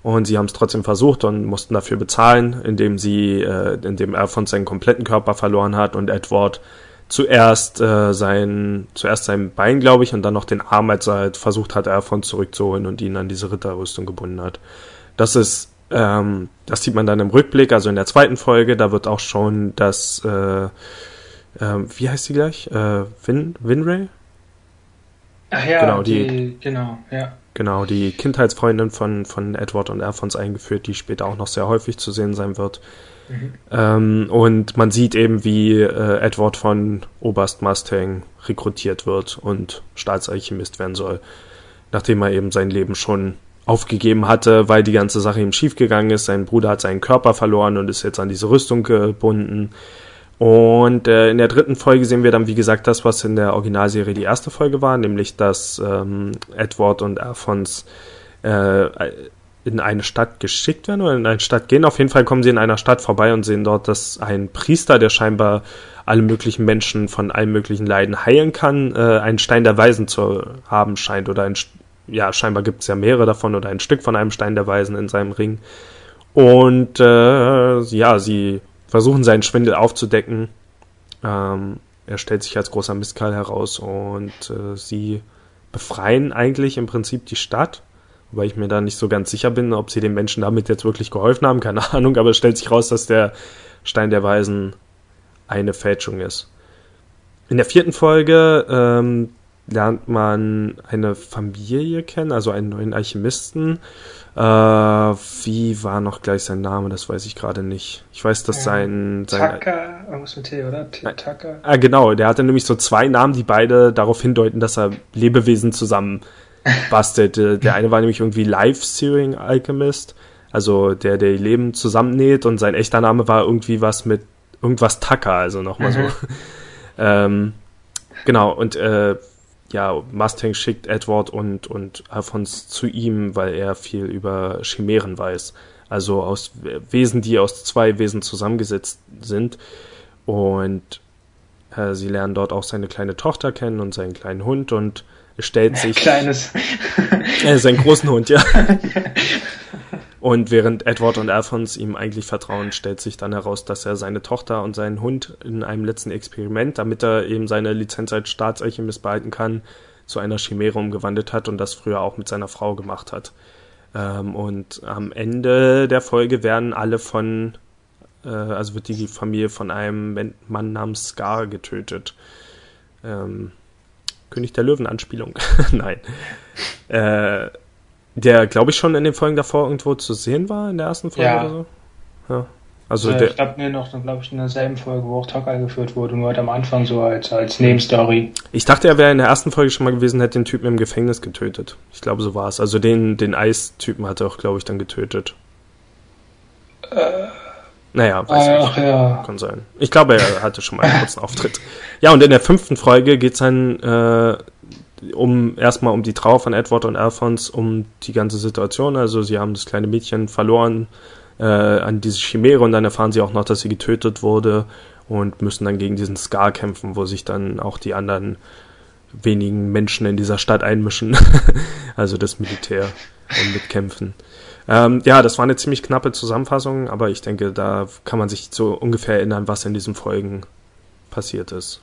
Und sie haben es trotzdem versucht und mussten dafür bezahlen, indem sie, äh, indem er seinen kompletten Körper verloren hat und Edward zuerst äh, sein, zuerst sein Bein, glaube ich, und dann noch den Arm, als er halt versucht hat, Erfon zurückzuholen und ihn an diese Ritterrüstung gebunden hat. Das ist, ähm, das sieht man dann im Rückblick, also in der zweiten Folge, da wird auch schon das, äh, äh, wie heißt sie gleich? Äh, Win, Winray? Ach ja, genau, die, die, genau, ja. Genau, die Kindheitsfreundin von, von Edward und Alphonse eingeführt, die später auch noch sehr häufig zu sehen sein wird. Mhm. Ähm, und man sieht eben, wie äh, Edward von Oberst Mustang rekrutiert wird und Staatsalchemist werden soll, nachdem er eben sein Leben schon aufgegeben hatte, weil die ganze Sache ihm schiefgegangen ist. Sein Bruder hat seinen Körper verloren und ist jetzt an diese Rüstung gebunden. Und äh, in der dritten Folge sehen wir dann, wie gesagt, das, was in der Originalserie die erste Folge war, nämlich dass ähm, Edward und Alphonse äh, in eine Stadt geschickt werden oder in eine Stadt gehen. Auf jeden Fall kommen sie in einer Stadt vorbei und sehen dort, dass ein Priester, der scheinbar alle möglichen Menschen von allen möglichen Leiden heilen kann, äh, einen Stein der Weisen zu haben scheint oder ein, ja, scheinbar gibt es ja mehrere davon oder ein Stück von einem Stein der Weisen in seinem Ring. Und äh, ja, sie versuchen seinen Schwindel aufzudecken. Ähm, er stellt sich als großer Mistkerl heraus und äh, sie befreien eigentlich im Prinzip die Stadt Wobei ich mir da nicht so ganz sicher bin, ob sie den Menschen damit jetzt wirklich geholfen haben, keine Ahnung, aber es stellt sich raus, dass der Stein der Weisen eine Fälschung ist. In der vierten Folge ähm, lernt man eine Familie kennen, also einen neuen Alchemisten. Äh, wie war noch gleich sein Name? Das weiß ich gerade nicht. Ich weiß, dass sein... sein Tucker, irgendwas mit T, oder? T Tucker? Ah, genau. Der hatte nämlich so zwei Namen, die beide darauf hindeuten, dass er Lebewesen zusammen bastelt. Der eine war nämlich irgendwie Life-Searing Alchemist, also der, der Leben zusammennäht und sein echter Name war irgendwie was mit irgendwas Tucker, also nochmal mhm. so. ähm, genau, und äh, ja, Mustang schickt Edward und, und Alphonse zu ihm, weil er viel über Chimären weiß. Also aus Wesen, die aus zwei Wesen zusammengesetzt sind. Und äh, sie lernen dort auch seine kleine Tochter kennen und seinen kleinen Hund und stellt sich. Kleines. Er ist ein großen Hund, ja. Und während Edward und Alphonse ihm eigentlich vertrauen, stellt sich dann heraus, dass er seine Tochter und seinen Hund in einem letzten Experiment, damit er eben seine Lizenz als Staatsalchemist behalten kann, zu einer Chimäre umgewandelt hat und das früher auch mit seiner Frau gemacht hat. Ähm, und am Ende der Folge werden alle von, äh, also wird die Familie von einem Mann namens Scar getötet. König der Löwen-Anspielung. Nein. Äh, der, glaube ich, schon in den Folgen davor irgendwo zu sehen war, in der ersten Folge ja. oder so. Ja. Also äh, der, ich glaube, nee, noch, glaube ich, in derselben Folge, wo auch Talk eingeführt wurde, nur halt am Anfang so als, als Nebenstory. Ich dachte, er wäre in der ersten Folge schon mal gewesen, hätte den Typen im Gefängnis getötet. Ich glaube, so war es. Also den, den Eistypen hat er auch, glaube ich, dann getötet. Äh, naja, weiß Ach, nicht. Ja. Kann sein. Ich glaube, er hatte schon mal einen kurzen Auftritt. Ja, und in der fünften Folge geht's dann äh, um erstmal um die Trauer von Edward und Alphonse, um die ganze Situation. Also sie haben das kleine Mädchen verloren äh, an diese Chimäre und dann erfahren sie auch noch, dass sie getötet wurde und müssen dann gegen diesen Scar kämpfen, wo sich dann auch die anderen wenigen Menschen in dieser Stadt einmischen, also das Militär und mitkämpfen. Ähm, ja, das war eine ziemlich knappe Zusammenfassung, aber ich denke, da kann man sich so ungefähr erinnern, was in diesen Folgen passiert ist.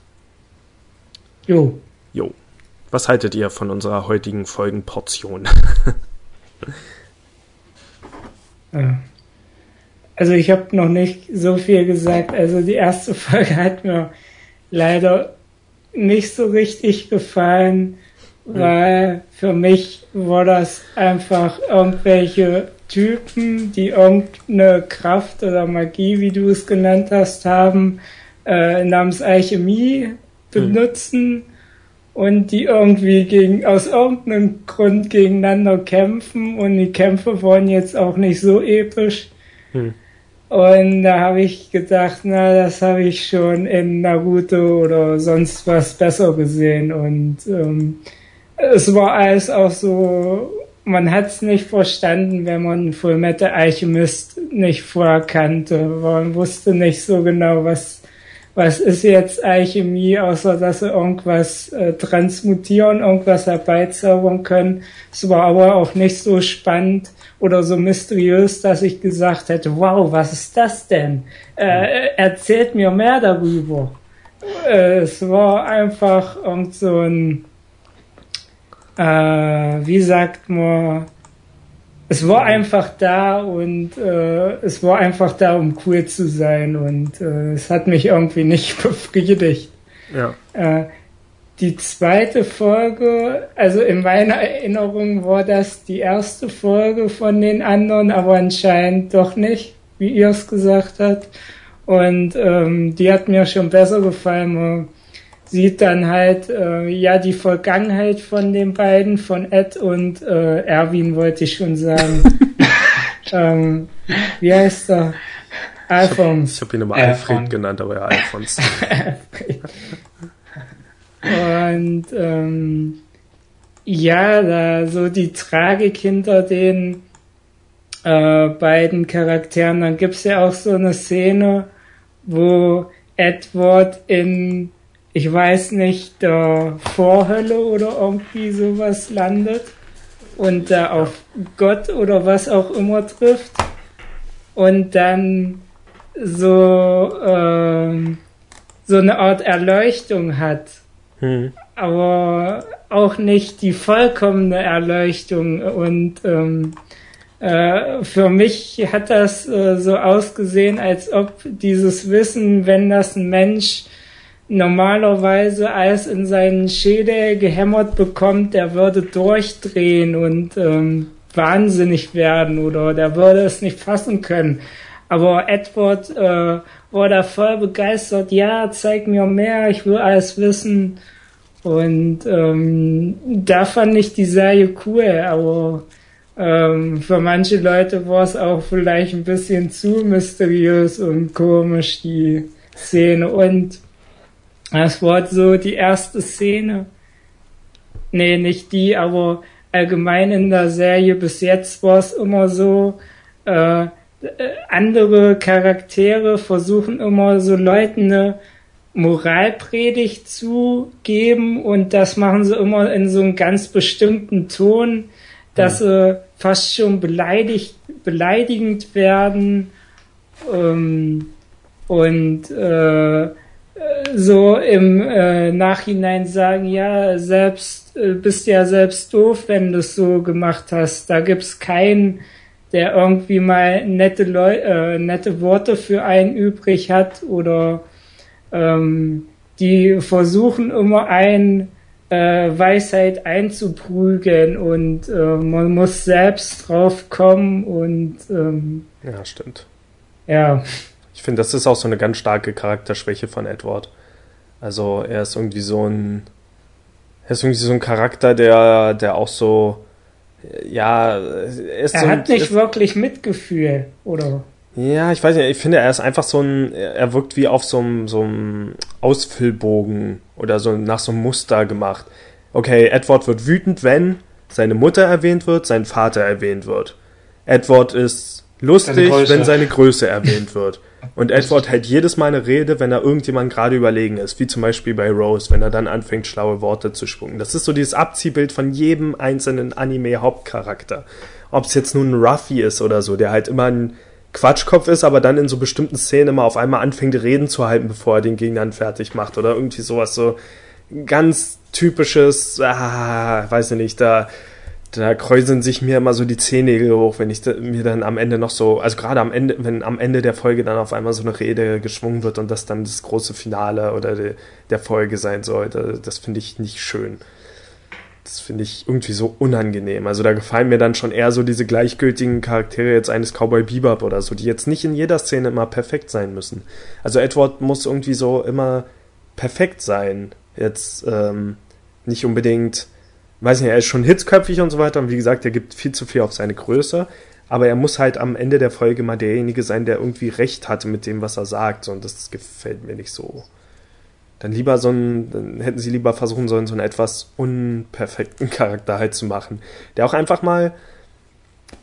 Jo. Jo. Was haltet ihr von unserer heutigen Folgenportion? also ich habe noch nicht so viel gesagt. Also die erste Folge hat mir leider nicht so richtig gefallen, weil für mich war das einfach irgendwelche Typen, die irgendeine Kraft oder Magie, wie du es genannt hast, haben, äh, namens Alchemie benutzen mhm. und die irgendwie gegen, aus irgendeinem Grund gegeneinander kämpfen und die Kämpfe waren jetzt auch nicht so episch. Mhm. Und da habe ich gedacht, na, das habe ich schon in Naruto oder sonst was besser gesehen. Und ähm, es war alles auch so, man hat es nicht verstanden, wenn man Fullmetal Alchemist nicht vorher kannte. Man wusste nicht so genau, was, was ist jetzt Alchemie, außer dass sie irgendwas äh, transmutieren, irgendwas herbeizaubern können. Es war aber auch nicht so spannend oder so mysteriös, dass ich gesagt hätte, wow, was ist das denn? Äh, erzählt mir mehr darüber. Äh, es war einfach irgend so ein, äh, wie sagt man, es war einfach da und äh, es war einfach da, um cool zu sein und äh, es hat mich irgendwie nicht befriedigt. Ja. Äh, die zweite Folge, also in meiner Erinnerung war das die erste Folge von den anderen, aber anscheinend doch nicht, wie ihr es gesagt habt. Und ähm, die hat mir schon besser gefallen. Sieht dann halt äh, ja die Vergangenheit von den beiden, von Ed und äh, Erwin wollte ich schon sagen. ähm, wie heißt er? Alphons. Ich habe hab ihn immer Alfred genannt, aber ja, Alphons. Und ähm, ja, da so die Tragik hinter den äh, beiden Charakteren. Dann gibt's ja auch so eine Szene, wo Edward in, ich weiß nicht, der Vorhölle oder irgendwie sowas landet und da auf Gott oder was auch immer trifft und dann so ähm, so eine Art Erleuchtung hat hm. Aber auch nicht die vollkommene Erleuchtung. Und ähm, äh, für mich hat das äh, so ausgesehen, als ob dieses Wissen, wenn das ein Mensch normalerweise alles in seinen Schädel gehämmert bekommt, der würde durchdrehen und ähm, wahnsinnig werden oder der würde es nicht fassen können. Aber Edward äh, war da voll begeistert, ja, zeig mir mehr, ich will alles wissen. Und ähm, da fand ich die Serie cool, aber ähm, für manche Leute war es auch vielleicht ein bisschen zu mysteriös und komisch, die Szene. Und das war so die erste Szene. Nee, nicht die, aber allgemein in der Serie bis jetzt war es immer so, äh, andere Charaktere versuchen immer so Leuten eine Moralpredigt zu geben und das machen sie immer in so einem ganz bestimmten Ton, dass ja. sie fast schon beleidigt, beleidigend werden ähm, und äh, so im äh, Nachhinein sagen, ja, selbst äh, bist ja selbst doof, wenn du es so gemacht hast. Da gibt's keinen, der irgendwie mal nette Leu äh, nette Worte für einen übrig hat oder ähm, die versuchen immer ein äh, Weisheit einzuprügeln und äh, man muss selbst drauf kommen und ähm, ja, stimmt. Ja. Ich finde, das ist auch so eine ganz starke Charakterschwäche von Edward. Also er ist irgendwie so ein er ist irgendwie so ein Charakter, der der auch so ja, er, ist er so hat nicht ist, wirklich Mitgefühl, oder? Ja, ich weiß nicht, ich finde, er ist einfach so ein, er wirkt wie auf so einem, so einem Ausfüllbogen oder so nach so einem Muster gemacht. Okay, Edward wird wütend, wenn seine Mutter erwähnt wird, sein Vater erwähnt wird. Edward ist lustig, wenn seine Größe erwähnt wird. Und Edward hält jedes Mal eine Rede, wenn er irgendjemand gerade überlegen ist, wie zum Beispiel bei Rose, wenn er dann anfängt, schlaue Worte zu schwungen. Das ist so dieses Abziehbild von jedem einzelnen Anime-Hauptcharakter. Ob es jetzt nun ein Ruffy ist oder so, der halt immer ein Quatschkopf ist, aber dann in so bestimmten Szenen immer auf einmal anfängt, Reden zu halten, bevor er den Gegnern fertig macht. Oder irgendwie sowas so ganz typisches, ah, weiß ich nicht, da da kräuseln sich mir immer so die Zehennägel hoch, wenn ich da, mir dann am Ende noch so, also gerade am Ende, wenn am Ende der Folge dann auf einmal so eine Rede geschwungen wird und das dann das große Finale oder de, der Folge sein sollte, das finde ich nicht schön. Das finde ich irgendwie so unangenehm. Also da gefallen mir dann schon eher so diese gleichgültigen Charaktere jetzt eines Cowboy Bebop oder so, die jetzt nicht in jeder Szene immer perfekt sein müssen. Also Edward muss irgendwie so immer perfekt sein. Jetzt ähm, nicht unbedingt weiß nicht, er ist schon hitzköpfig und so weiter und wie gesagt, er gibt viel zu viel auf seine Größe, aber er muss halt am Ende der Folge mal derjenige sein, der irgendwie recht hatte mit dem, was er sagt und das gefällt mir nicht so. Dann lieber so einen, dann hätten sie lieber versuchen sollen, so einen etwas unperfekten Charakter halt zu machen, der auch einfach mal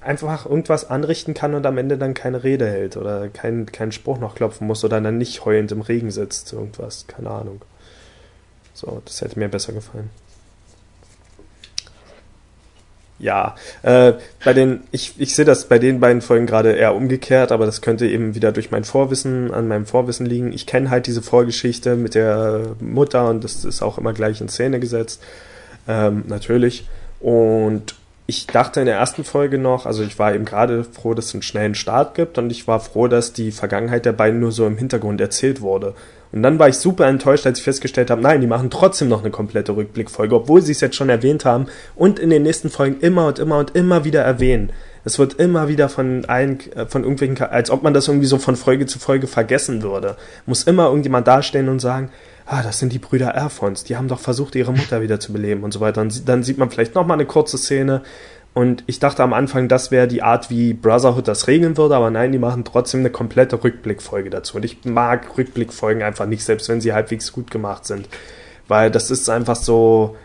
einfach irgendwas anrichten kann und am Ende dann keine Rede hält oder keinen keinen Spruch noch klopfen muss oder dann nicht heulend im Regen sitzt, irgendwas, keine Ahnung. So, das hätte mir besser gefallen. Ja, äh, bei den, ich, ich sehe das bei den beiden Folgen gerade eher umgekehrt, aber das könnte eben wieder durch mein Vorwissen, an meinem Vorwissen liegen. Ich kenne halt diese Vorgeschichte mit der Mutter und das ist auch immer gleich in Szene gesetzt, ähm, natürlich. Und ich dachte in der ersten Folge noch, also ich war eben gerade froh, dass es einen schnellen Start gibt und ich war froh, dass die Vergangenheit der beiden nur so im Hintergrund erzählt wurde. Und dann war ich super enttäuscht, als ich festgestellt habe, nein, die machen trotzdem noch eine komplette Rückblickfolge, obwohl sie es jetzt schon erwähnt haben und in den nächsten Folgen immer und immer und immer wieder erwähnen. Es wird immer wieder von allen, äh, von irgendwelchen, als ob man das irgendwie so von Folge zu Folge vergessen würde. Muss immer irgendjemand dastehen und sagen, ah, das sind die Brüder Erfons, die haben doch versucht, ihre Mutter wieder zu beleben und so weiter. Und dann sieht man vielleicht nochmal eine kurze Szene, und ich dachte am Anfang, das wäre die Art, wie Brotherhood das regeln würde, aber nein, die machen trotzdem eine komplette Rückblickfolge dazu. Und ich mag Rückblickfolgen einfach nicht, selbst wenn sie halbwegs gut gemacht sind. Weil das ist einfach so,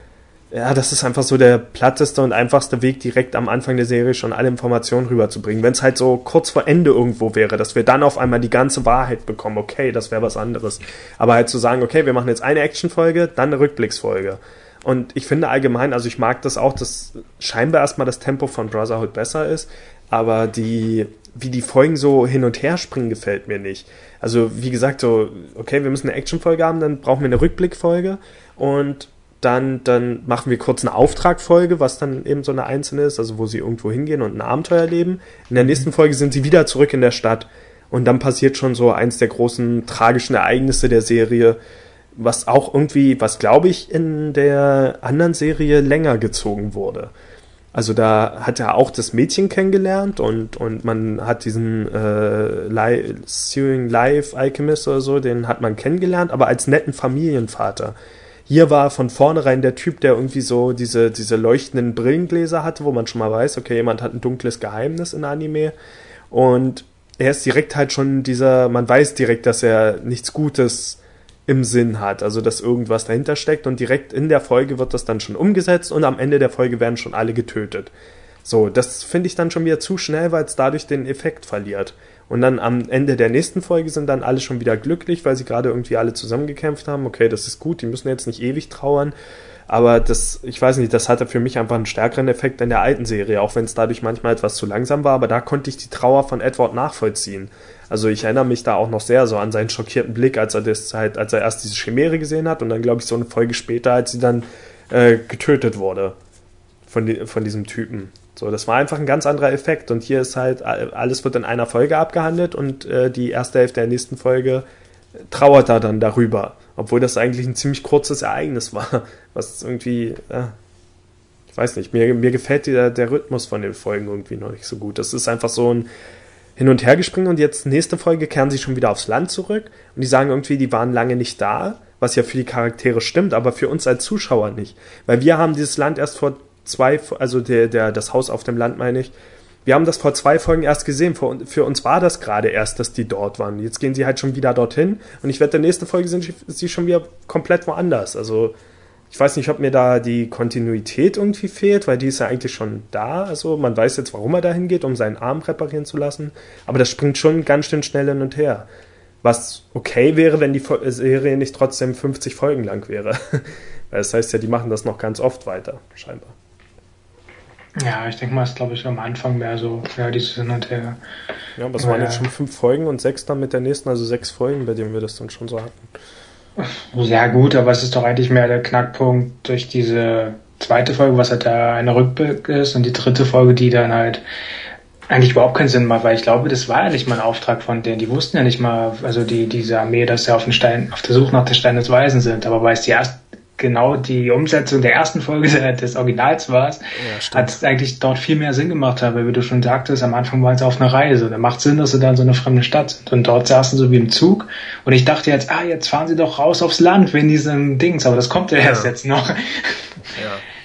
ja, das ist einfach so der platteste und einfachste Weg, direkt am Anfang der Serie schon alle Informationen rüberzubringen. Wenn es halt so kurz vor Ende irgendwo wäre, dass wir dann auf einmal die ganze Wahrheit bekommen, okay, das wäre was anderes. Aber halt zu sagen, okay, wir machen jetzt eine Actionfolge, dann eine Rückblicksfolge. Und ich finde allgemein, also ich mag das auch, dass scheinbar erstmal das Tempo von Brotherhood besser ist, aber die, wie die Folgen so hin und her springen, gefällt mir nicht. Also, wie gesagt, so, okay, wir müssen eine Actionfolge haben, dann brauchen wir eine Rückblickfolge und dann, dann machen wir kurz eine Auftragfolge, was dann eben so eine einzelne ist, also wo sie irgendwo hingehen und ein Abenteuer erleben. In der nächsten Folge sind sie wieder zurück in der Stadt und dann passiert schon so eins der großen tragischen Ereignisse der Serie, was auch irgendwie, was glaube ich in der anderen Serie länger gezogen wurde. Also da hat er auch das Mädchen kennengelernt und, und man hat diesen äh, Li Sewing Life Alchemist oder so, den hat man kennengelernt, aber als netten Familienvater. Hier war von vornherein der Typ, der irgendwie so diese, diese leuchtenden Brillengläser hatte, wo man schon mal weiß, okay, jemand hat ein dunkles Geheimnis in Anime. Und er ist direkt halt schon dieser, man weiß direkt, dass er nichts Gutes im Sinn hat, also dass irgendwas dahinter steckt und direkt in der Folge wird das dann schon umgesetzt und am Ende der Folge werden schon alle getötet. So, das finde ich dann schon wieder zu schnell, weil es dadurch den Effekt verliert. Und dann am Ende der nächsten Folge sind dann alle schon wieder glücklich, weil sie gerade irgendwie alle zusammengekämpft haben. Okay, das ist gut, die müssen jetzt nicht ewig trauern. Aber das, ich weiß nicht, das hatte für mich einfach einen stärkeren Effekt in der alten Serie, auch wenn es dadurch manchmal etwas zu langsam war, aber da konnte ich die Trauer von Edward nachvollziehen. Also ich erinnere mich da auch noch sehr so an seinen schockierten Blick, als er das halt, als er erst diese Chimäre gesehen hat und dann glaube ich so eine Folge später, als sie dann äh, getötet wurde von, die, von diesem Typen. So, das war einfach ein ganz anderer Effekt und hier ist halt alles wird in einer Folge abgehandelt und äh, die erste Hälfte der nächsten Folge trauert er dann darüber, obwohl das eigentlich ein ziemlich kurzes Ereignis war, was irgendwie äh, ich weiß nicht, mir, mir gefällt der, der Rhythmus von den Folgen irgendwie noch nicht so gut. Das ist einfach so ein hin und her gespringen und jetzt nächste Folge kehren sie schon wieder aufs Land zurück und die sagen irgendwie, die waren lange nicht da, was ja für die Charaktere stimmt, aber für uns als Zuschauer nicht. Weil wir haben dieses Land erst vor zwei, also der, der, das Haus auf dem Land meine ich, wir haben das vor zwei Folgen erst gesehen. Für, uns war das gerade erst, dass die dort waren. Jetzt gehen sie halt schon wieder dorthin und ich wette, nächste Folge sind sie schon wieder komplett woanders. Also ich weiß nicht, ob mir da die Kontinuität irgendwie fehlt, weil die ist ja eigentlich schon da. Also man weiß jetzt, warum er dahin geht, um seinen Arm reparieren zu lassen. Aber das springt schon ganz schön schnell hin und her. Was okay wäre, wenn die Serie nicht trotzdem 50 Folgen lang wäre. weil das heißt ja, die machen das noch ganz oft weiter, scheinbar. Ja, ich denke mal, es ist glaube ich am Anfang mehr so, ja, dieses Hin und Her. Ja, aber es waren ja. jetzt schon fünf Folgen und sechs dann mit der nächsten, also sechs Folgen, bei denen wir das dann schon so hatten. Ja, gut, aber es ist doch eigentlich mehr der Knackpunkt durch diese zweite Folge, was halt da eine Rückblick ist und die dritte Folge, die dann halt eigentlich überhaupt keinen Sinn macht, weil ich glaube, das war ja nicht mal ein Auftrag von denen. Die wussten ja nicht mal, also die, diese Armee, dass sie auf den Stein, auf der Suche nach der Stein des Weisen sind. Aber weil es die erst, genau die Umsetzung der ersten Folge des Originals war, ja, hat es eigentlich dort viel mehr Sinn gemacht, weil wie du schon sagtest, am Anfang waren sie auf einer Reise. Da macht Sinn, dass sie da in so eine fremde Stadt sind. Und dort saßen sie wie im Zug. Und ich dachte jetzt, ah, jetzt fahren sie doch raus aufs Land wegen diesem Dings, aber das kommt ja, ja. erst jetzt noch. Ja.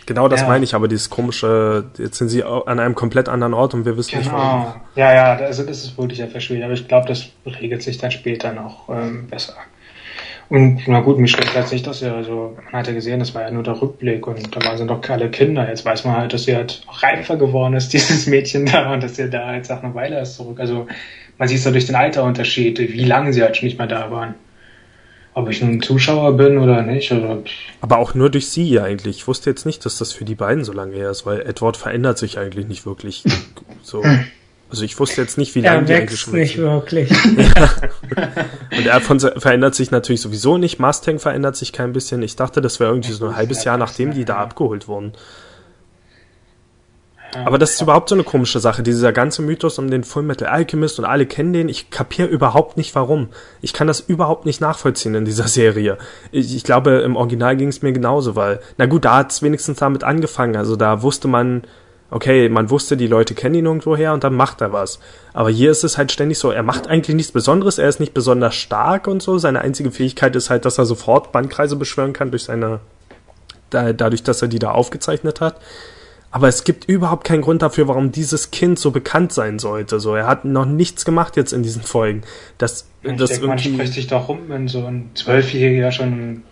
Genau das ja. meine ich, aber dieses komische, jetzt sind sie an einem komplett anderen Ort und wir wissen genau. nicht warum. Ja, ja, also das ist wirklich etwas schwierig, aber ich glaube, das regelt sich dann später noch ähm, besser. Und na gut, mich stört jetzt nicht, dass er, also man hat ja gesehen, das war ja nur der Rückblick und da waren sie doch alle Kinder. Jetzt weiß man halt, dass sie halt reifer geworden ist, dieses Mädchen da, und dass sie da jetzt auch eine Weile erst zurück. Also man sieht so durch den Alterunterschied, wie lange sie halt schon nicht mehr da waren. Ob ich nun Zuschauer bin oder nicht. Oder Aber auch nur durch sie eigentlich. Ich wusste jetzt nicht, dass das für die beiden so lange her ist, weil Edward verändert sich eigentlich nicht wirklich so. Also ich wusste jetzt nicht, wie lange die eigentlich schon nicht wirklich. Und Alphonse verändert sich natürlich sowieso nicht. Mustang verändert sich kein bisschen. Ich dachte, das wäre irgendwie so ein halbes Jahr, nachdem die da abgeholt wurden. Aber das ist überhaupt so eine komische Sache, dieser ganze Mythos um den Fullmetal Alchemist und alle kennen den. Ich kapiere überhaupt nicht warum. Ich kann das überhaupt nicht nachvollziehen in dieser Serie. Ich, ich glaube, im Original ging es mir genauso, weil, na gut, da hat es wenigstens damit angefangen. Also da wusste man, okay, man wusste, die Leute kennen ihn irgendwoher und dann macht er was. Aber hier ist es halt ständig so, er macht eigentlich nichts Besonderes, er ist nicht besonders stark und so. Seine einzige Fähigkeit ist halt, dass er sofort Bandkreise beschwören kann durch seine, da, dadurch, dass er die da aufgezeichnet hat. Aber es gibt überhaupt keinen Grund dafür, warum dieses Kind so bekannt sein sollte. So, er hat noch nichts gemacht jetzt in diesen Folgen. Das, ich das denke, man spricht sich doch rum, wenn so ein Zwölfjähriger schon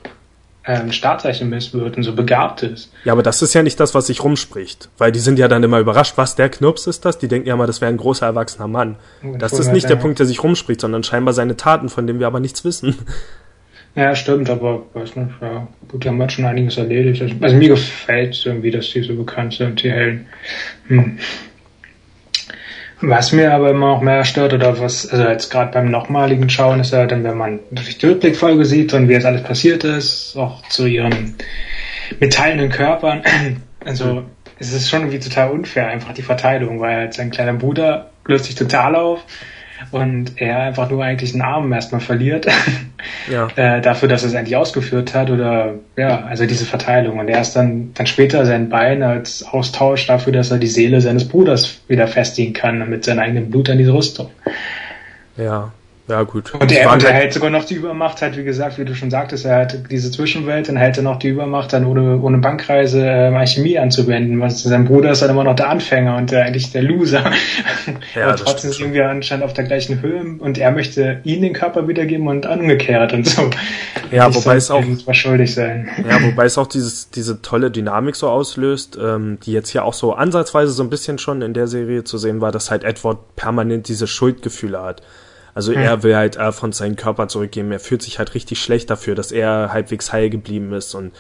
ähm, Startzeichenmist wird und so begabt ist. Ja, aber das ist ja nicht das, was sich rumspricht. Weil die sind ja dann immer überrascht, was, der Knirps ist das? Die denken ja immer, das wäre ein großer erwachsener Mann. Und das ist nicht der Punkt, der sich rumspricht, sondern scheinbar seine Taten, von denen wir aber nichts wissen. Ja, stimmt, aber weiß nicht, ja, gut, die haben halt schon einiges erledigt. Also, also mir gefällt es irgendwie, dass die so bekannt sind, die Helden. Hm. Was mir aber immer auch mehr stört, oder was, also jetzt gerade beim nochmaligen Schauen, ist ja dann, wenn man die Rückblickfolge sieht und wie jetzt alles passiert ist, auch zu ihren metallenen Körpern, also es ist schon irgendwie total unfair, einfach die Verteilung, weil halt sein kleiner Bruder löst sich total auf und er einfach nur eigentlich einen Arm erstmal verliert ja. äh, dafür, dass er es endlich ausgeführt hat oder ja, also diese Verteilung und er ist dann dann später sein Bein als Austausch dafür, dass er die Seele seines Bruders wieder festigen kann mit seinem eigenen Blut an diese Rüstung. Ja. Ja, gut. Und er, und er hält sogar noch die Übermacht, halt, wie gesagt, wie du schon sagtest, er hat diese Zwischenwelt, dann hält er noch die Übermacht, dann ohne, ohne Bankreise äh, Alchemie anzuwenden. Was, sein Bruder ist dann immer noch der Anfänger und der, eigentlich der Loser. Ja, Aber trotzdem ist irgendwie anscheinend auf der gleichen Höhe und er möchte ihn den Körper wiedergeben und umgekehrt und so. Ja, wobei es auch. schuldig sein. Ja, wobei es auch dieses, diese tolle Dynamik so auslöst, ähm, die jetzt ja auch so ansatzweise so ein bisschen schon in der Serie zu sehen war, dass halt Edward permanent diese Schuldgefühle hat. Also hm. er will halt von seinen Körper zurückgeben. Er fühlt sich halt richtig schlecht dafür, dass er halbwegs heil geblieben ist. Und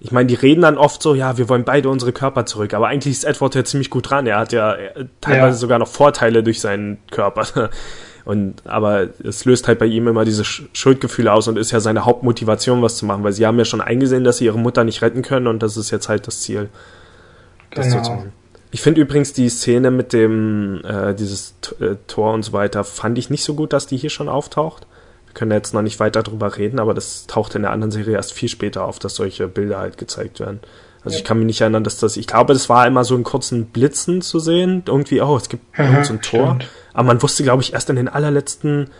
ich meine, die reden dann oft so, ja, wir wollen beide unsere Körper zurück. Aber eigentlich ist Edward ja ziemlich gut dran. Er hat ja teilweise ja. sogar noch Vorteile durch seinen Körper. Und aber es löst halt bei ihm immer diese Schuldgefühle aus und ist ja seine Hauptmotivation, was zu machen, weil sie haben ja schon eingesehen, dass sie ihre Mutter nicht retten können und das ist jetzt halt das Ziel. Das genau. zu machen. Ich finde übrigens die Szene mit dem, äh, dieses äh, Tor und so weiter, fand ich nicht so gut, dass die hier schon auftaucht. Wir können jetzt noch nicht weiter drüber reden, aber das taucht in der anderen Serie erst viel später auf, dass solche Bilder halt gezeigt werden. Also ja. ich kann mich nicht erinnern, dass das, ich glaube, das war immer so in kurzen Blitzen zu sehen. Irgendwie, oh, es gibt so ein Tor. Aber man wusste, glaube ich, erst in den allerletzten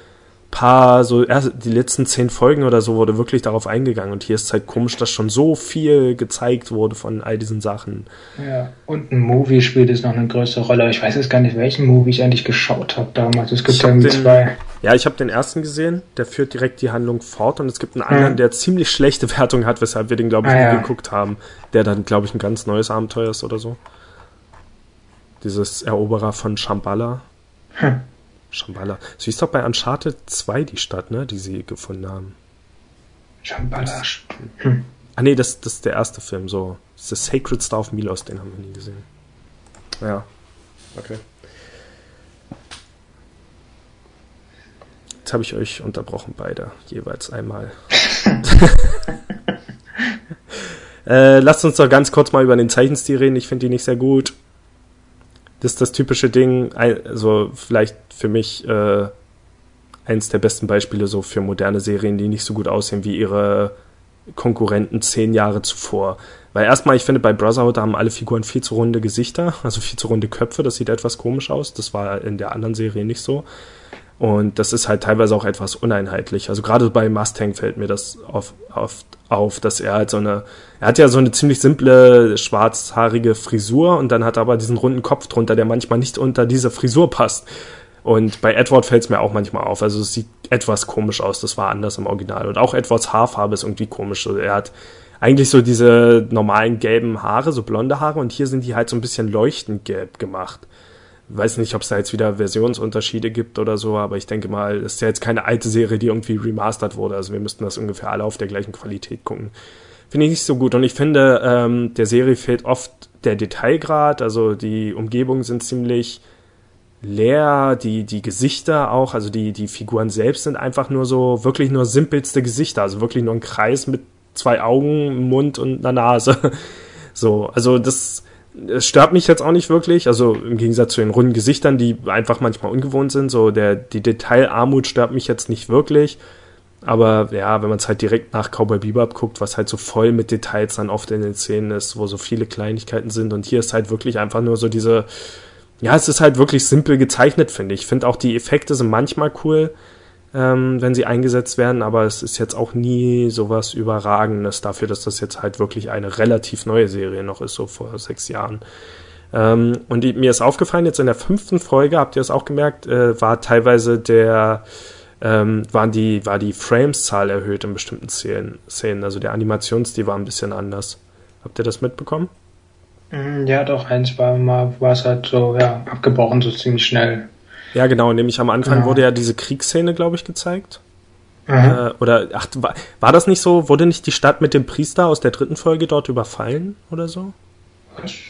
paar, so erst die letzten zehn Folgen oder so wurde wirklich darauf eingegangen. Und hier ist es halt komisch, dass schon so viel gezeigt wurde von all diesen Sachen. Ja, und ein Movie spielt es noch eine größere Rolle. Ich weiß jetzt gar nicht, welchen Movie ich eigentlich geschaut habe damals. Es gibt ja irgendwie zwei. Ja, ich habe den ersten gesehen, der führt direkt die Handlung fort. Und es gibt einen anderen, mhm. der ziemlich schlechte Wertung hat, weshalb wir den, glaube ich, ah, ja. geguckt haben. Der dann, glaube ich, ein ganz neues Abenteuer ist oder so. Dieses Eroberer von Shambhala. Hm. Shambhala. So ist doch bei Uncharted 2 die Stadt, ne, die sie gefunden haben. Shambhala. Hm. Ah nee, das, das ist der erste Film, so. Das ist The Sacred Star of Milos, den haben wir nie gesehen. Ja. Okay. Jetzt habe ich euch unterbrochen, beide, jeweils einmal. äh, lasst uns doch ganz kurz mal über den Zeichenstil reden. Ich finde die nicht sehr gut das ist das typische Ding, also vielleicht für mich äh, eins der besten Beispiele so für moderne Serien, die nicht so gut aussehen wie ihre Konkurrenten zehn Jahre zuvor. Weil erstmal, ich finde, bei Brotherhood haben alle Figuren viel zu runde Gesichter, also viel zu runde Köpfe, das sieht etwas komisch aus. Das war in der anderen Serie nicht so. Und das ist halt teilweise auch etwas uneinheitlich. Also gerade bei Mustang fällt mir das oft, oft auf, dass er halt so eine, er hat ja so eine ziemlich simple schwarzhaarige Frisur und dann hat er aber diesen runden Kopf drunter, der manchmal nicht unter diese Frisur passt. Und bei Edward fällt es mir auch manchmal auf. Also es sieht etwas komisch aus. Das war anders im Original. Und auch Edwards Haarfarbe ist irgendwie komisch. Also er hat eigentlich so diese normalen gelben Haare, so blonde Haare, und hier sind die halt so ein bisschen leuchtend gelb gemacht weiß nicht, ob es da jetzt wieder Versionsunterschiede gibt oder so, aber ich denke mal, es ist ja jetzt keine alte Serie, die irgendwie remastert wurde. Also wir müssten das ungefähr alle auf der gleichen Qualität gucken. Finde ich nicht so gut. Und ich finde, ähm, der Serie fehlt oft der Detailgrad. Also die Umgebungen sind ziemlich leer, die, die Gesichter auch, also die, die Figuren selbst sind einfach nur so, wirklich nur simpelste Gesichter. Also wirklich nur ein Kreis mit zwei Augen, Mund und einer Nase. So, also das es stört mich jetzt auch nicht wirklich, also im Gegensatz zu den runden Gesichtern, die einfach manchmal ungewohnt sind, so der, die Detailarmut stört mich jetzt nicht wirklich. Aber ja, wenn man es halt direkt nach Cowboy Bebop guckt, was halt so voll mit Details dann oft in den Szenen ist, wo so viele Kleinigkeiten sind und hier ist halt wirklich einfach nur so diese, ja, es ist halt wirklich simpel gezeichnet, finde ich. Ich finde auch die Effekte sind manchmal cool, ähm, wenn sie eingesetzt werden, aber es ist jetzt auch nie sowas Überragendes dafür, dass das jetzt halt wirklich eine relativ neue Serie noch ist, so vor sechs Jahren. Ähm, und die, mir ist aufgefallen, jetzt in der fünften Folge, habt ihr es auch gemerkt, äh, war teilweise der, ähm, waren die, war die Frames-Zahl erhöht in bestimmten Szenen. Also der Animationsstil war ein bisschen anders. Habt ihr das mitbekommen? Mm, ja, doch, eins war mal, war es halt so, ja, abgebrochen, so ziemlich schnell. Ja, genau, nämlich am Anfang ja. wurde ja diese Kriegsszene, glaube ich, gezeigt. Äh, oder, ach, war, war das nicht so, wurde nicht die Stadt mit dem Priester aus der dritten Folge dort überfallen oder so?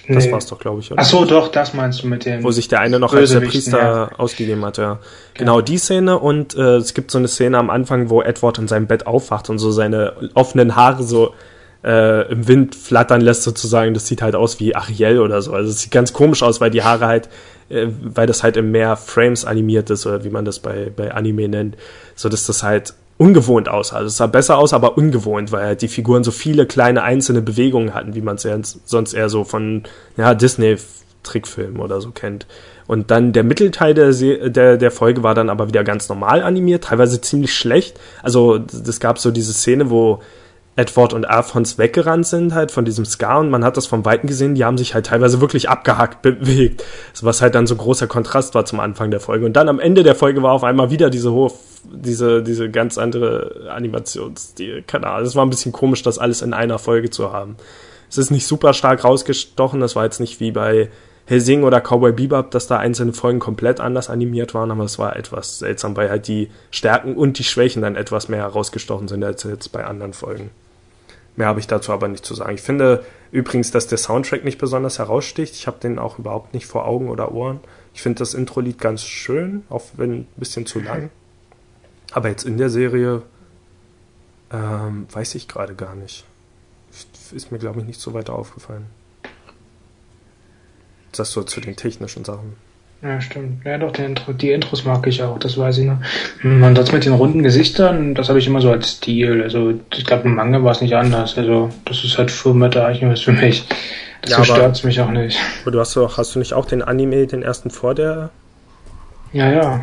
Nee. Das war's doch, glaube ich. Oder? Ach so, doch, das meinst du mit dem. Wo sich der eine noch als der Priester ja. ausgegeben hat, ja. Genau. genau, die Szene und äh, es gibt so eine Szene am Anfang, wo Edward in seinem Bett aufwacht und so seine offenen Haare so äh, im Wind flattern lässt sozusagen. Das sieht halt aus wie Ariel oder so. Also es sieht ganz komisch aus, weil die Haare halt äh, weil das halt in mehr Frames animiert ist oder wie man das bei, bei Anime nennt, so dass das halt ungewohnt aussah. Also es sah besser aus, aber ungewohnt, weil halt die Figuren so viele kleine einzelne Bewegungen hatten, wie man es ja sonst eher so von ja, Disney-Trickfilmen oder so kennt. Und dann der Mittelteil der, der, der Folge war dann aber wieder ganz normal animiert, teilweise ziemlich schlecht. Also das gab so diese Szene, wo Edward und Alphonse weggerannt sind halt von diesem Scar und man hat das vom Weiten gesehen, die haben sich halt teilweise wirklich abgehackt bewegt, was halt dann so großer Kontrast war zum Anfang der Folge. Und dann am Ende der Folge war auf einmal wieder diese hohe, diese, diese ganz andere Animationsstil. Keine Ahnung, es war ein bisschen komisch, das alles in einer Folge zu haben. Es ist nicht super stark rausgestochen, das war jetzt nicht wie bei Helsing oder Cowboy Bebop, dass da einzelne Folgen komplett anders animiert waren, aber es war etwas seltsam, weil halt die Stärken und die Schwächen dann etwas mehr herausgestochen sind als jetzt bei anderen Folgen. Mehr habe ich dazu aber nicht zu sagen. Ich finde übrigens, dass der Soundtrack nicht besonders heraussticht. Ich habe den auch überhaupt nicht vor Augen oder Ohren. Ich finde das Intro-Lied ganz schön, auch wenn ein bisschen zu lang. Aber jetzt in der Serie ähm, weiß ich gerade gar nicht. Ist mir, glaube ich, nicht so weiter aufgefallen. Das so zu den technischen Sachen. Ja, stimmt. Ja, doch, die, Intro, die Intros mag ich auch, das weiß ich noch. Man das mit den runden Gesichtern, das habe ich immer so als Stil. Also, ich glaube, im Manga war es nicht anders. Also, das ist halt Fullmetal Alchemist für mich. Das ja, stört mich auch nicht. Aber du hast, doch, hast du nicht auch den Anime, den ersten vor der? Ja, ja.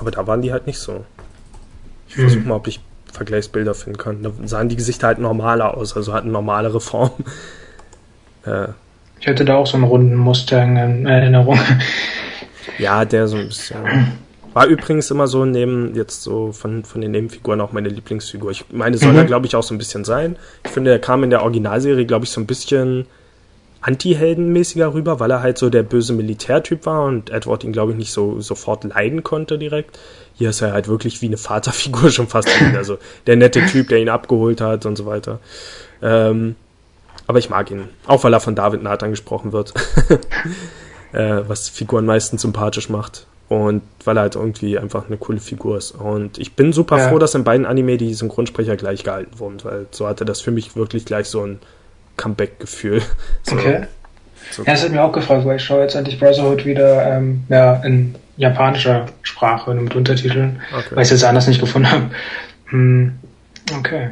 Aber da waren die halt nicht so. Ich hm. versuche mal, ob ich Vergleichsbilder finden kann. Da sahen die Gesichter halt normaler aus, also hatten normalere Formen. Äh, ich hätte da auch so einen runden Mustang in Erinnerung. Ja, der so ein bisschen. War übrigens immer so neben, jetzt so von, von den Nebenfiguren auch meine Lieblingsfigur. Ich meine, soll mhm. er, glaube ich, auch so ein bisschen sein. Ich finde, er kam in der Originalserie, glaube ich, so ein bisschen anti-heldenmäßiger rüber, weil er halt so der böse Militärtyp war und Edward ihn, glaube ich, nicht so sofort leiden konnte direkt. Hier ist er halt wirklich wie eine Vaterfigur schon fast. also der nette Typ, der ihn abgeholt hat und so weiter. Ähm, aber ich mag ihn, auch weil er von David Nathan gesprochen wird. äh, was Figuren meistens sympathisch macht. Und weil er halt irgendwie einfach eine coole Figur ist. Und ich bin super ja. froh, dass in beiden Anime die Synchronsprecher gleich gehalten wurden, weil so hatte das für mich wirklich gleich so ein Comeback-Gefühl. So, okay. So ja, das hat mir auch gefreut, weil ich schaue jetzt endlich Brotherhood wieder ähm, ja, in japanischer Sprache und mit Untertiteln, okay. weil ich es jetzt anders nicht gefunden habe. Hm, okay.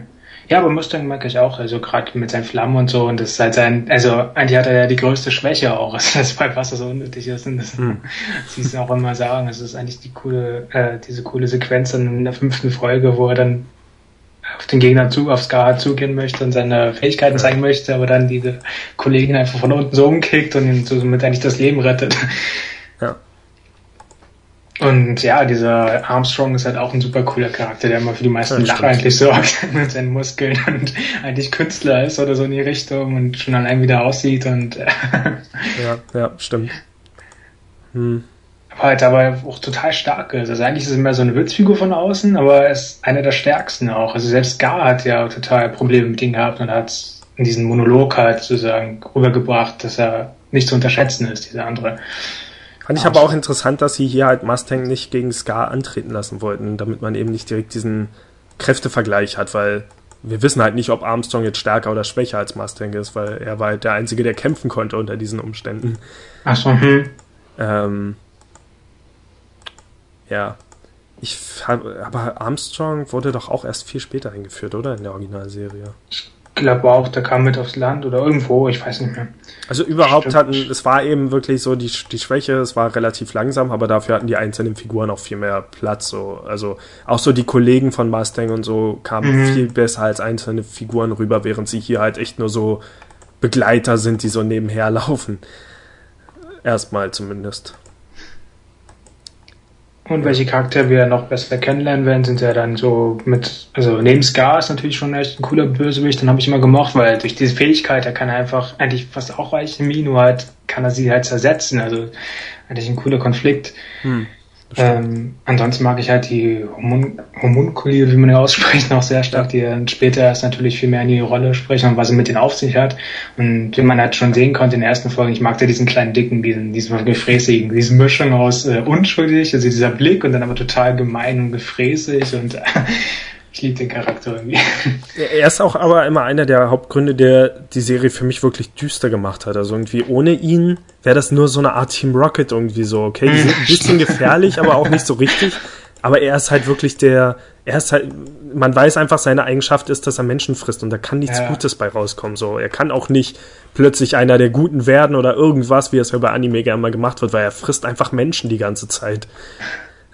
Ja, aber Mustang mag ich auch, also gerade mit seinen Flammen und so und das ist halt sein, also eigentlich hat er ja die größte Schwäche auch, also das bei Wasser so unnötig ist und das hm. sie es auch immer sagen, es ist eigentlich die coole, äh, diese coole Sequenz in der fünften Folge, wo er dann auf den Gegner zu, auf Scar zugehen möchte und seine Fähigkeiten zeigen möchte, aber dann diese Kollegin einfach von unten so umkickt und ihn somit eigentlich das Leben rettet. Und ja, dieser Armstrong ist halt auch ein super cooler Charakter, der immer für die meisten ja, Lacher eigentlich sorgt mit seinen Muskeln und eigentlich Künstler ist oder so in die Richtung und schon allein wieder aussieht und ja, ja, stimmt. Hm. Aber halt aber auch total stark ist. Also eigentlich ist es mehr so eine Witzfigur von außen, aber er ist einer der stärksten auch. Also selbst Gar hat ja total Probleme mit ihm gehabt und hat in diesen Monolog halt sozusagen rübergebracht, dass er nicht zu unterschätzen ist, dieser andere. Fand ich aber auch interessant, dass sie hier halt Mustang nicht gegen Scar antreten lassen wollten, damit man eben nicht direkt diesen Kräftevergleich hat, weil wir wissen halt nicht, ob Armstrong jetzt stärker oder schwächer als Mustang ist, weil er war halt der Einzige, der kämpfen konnte unter diesen Umständen. Ach so, hm. Ähm, ja. Ich aber Armstrong wurde doch auch erst viel später eingeführt, oder? In der Originalserie. Ich glaube auch, der kam mit aufs Land oder irgendwo, ich weiß nicht mehr. Also überhaupt Stimmt. hatten, es war eben wirklich so die, die Schwäche, es war relativ langsam, aber dafür hatten die einzelnen Figuren auch viel mehr Platz. So. Also auch so die Kollegen von Mustang und so kamen mhm. viel besser als einzelne Figuren rüber, während sie hier halt echt nur so Begleiter sind, die so nebenher laufen. Erstmal zumindest. Und welche Charaktere wir noch besser kennenlernen werden, sind ja dann so mit, also neben Scar ist natürlich schon echt ein cooler Bösewicht, den habe ich immer gemocht, weil durch diese Fähigkeit, er kann einfach eigentlich fast auch Alchemie, nur halt kann er sie halt zersetzen, also eigentlich ein cooler Konflikt. Hm. Ähm, ansonsten mag ich halt die Homun Homunkuli, wie man ja ausspricht, noch sehr stark, die dann später erst natürlich viel mehr in die Rolle sprechen und was sie mit denen auf sich hat. Und wie man halt schon sehen konnte in der ersten Folge, ich mag ja diesen kleinen Dicken, diesen, diesen gefräßigen, diese Mischung aus äh, unschuldig, also dieser Blick und dann aber total gemein und gefräßig und ich liebe den Charakter irgendwie. Er ist auch aber immer einer der Hauptgründe, der die Serie für mich wirklich düster gemacht hat. Also irgendwie ohne ihn wäre das nur so eine Art Team Rocket irgendwie so. Okay, die sind ein bisschen gefährlich, aber auch nicht so richtig. Aber er ist halt wirklich der, er ist halt, man weiß einfach, seine Eigenschaft ist, dass er Menschen frisst und da kann nichts ja. Gutes bei rauskommen. So, er kann auch nicht plötzlich einer der Guten werden oder irgendwas, wie es ja bei Anime gerne mal gemacht wird, weil er frisst einfach Menschen die ganze Zeit.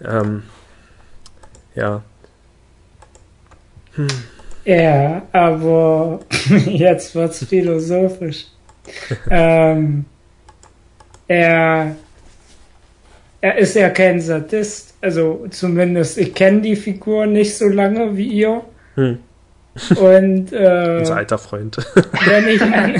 Ähm, ja. Hm. Ja, aber jetzt wird's philosophisch. ähm, er, er ist ja kein Sadist. Also zumindest, ich kenne die Figur nicht so lange wie ihr. Hm. Und äh, unser alter Freund. wenn ich an,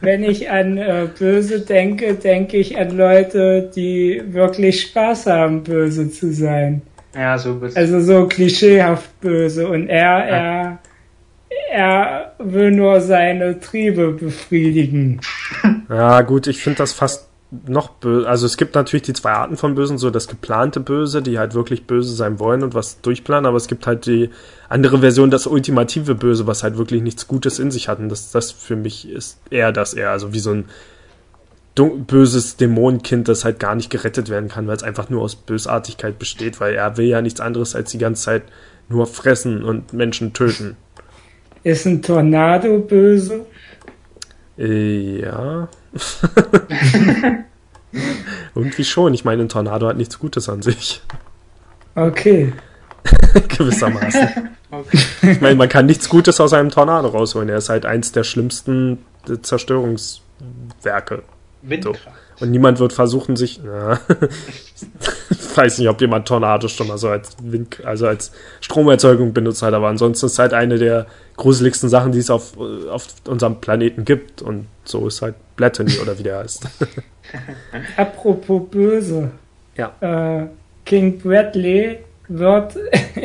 wenn ich an äh, Böse denke, denke ich an Leute, die wirklich Spaß haben, böse zu sein. Ja, so bist Also so klischeehaft böse. Und er, ja. er, er will nur seine Triebe befriedigen. Ja, gut, ich finde das fast noch böse. Also es gibt natürlich die zwei Arten von Bösen, so das geplante Böse, die halt wirklich böse sein wollen und was durchplanen, aber es gibt halt die andere Version, das ultimative Böse, was halt wirklich nichts Gutes in sich hat. Und das, das für mich ist eher das eher, also wie so ein böses Dämonenkind, das halt gar nicht gerettet werden kann, weil es einfach nur aus Bösartigkeit besteht, weil er will ja nichts anderes als die ganze Zeit nur fressen und Menschen töten. Ist ein Tornado böse? Äh, ja. Irgendwie schon. Ich meine, ein Tornado hat nichts Gutes an sich. Okay. Gewissermaßen. okay. Ich meine, man kann nichts Gutes aus einem Tornado rausholen. Er ist halt eins der schlimmsten Zerstörungswerke. Windkraft. So. Und niemand wird versuchen, sich. Ja, ich weiß nicht, ob jemand Tornado schon mal so als Wind, also als Stromerzeugung benutzt hat, aber ansonsten ist es halt eine der gruseligsten Sachen, die es auf, auf unserem Planeten gibt. Und so ist halt Blatany oder wie der heißt. Apropos böse. Ja. Äh, King Bradley wird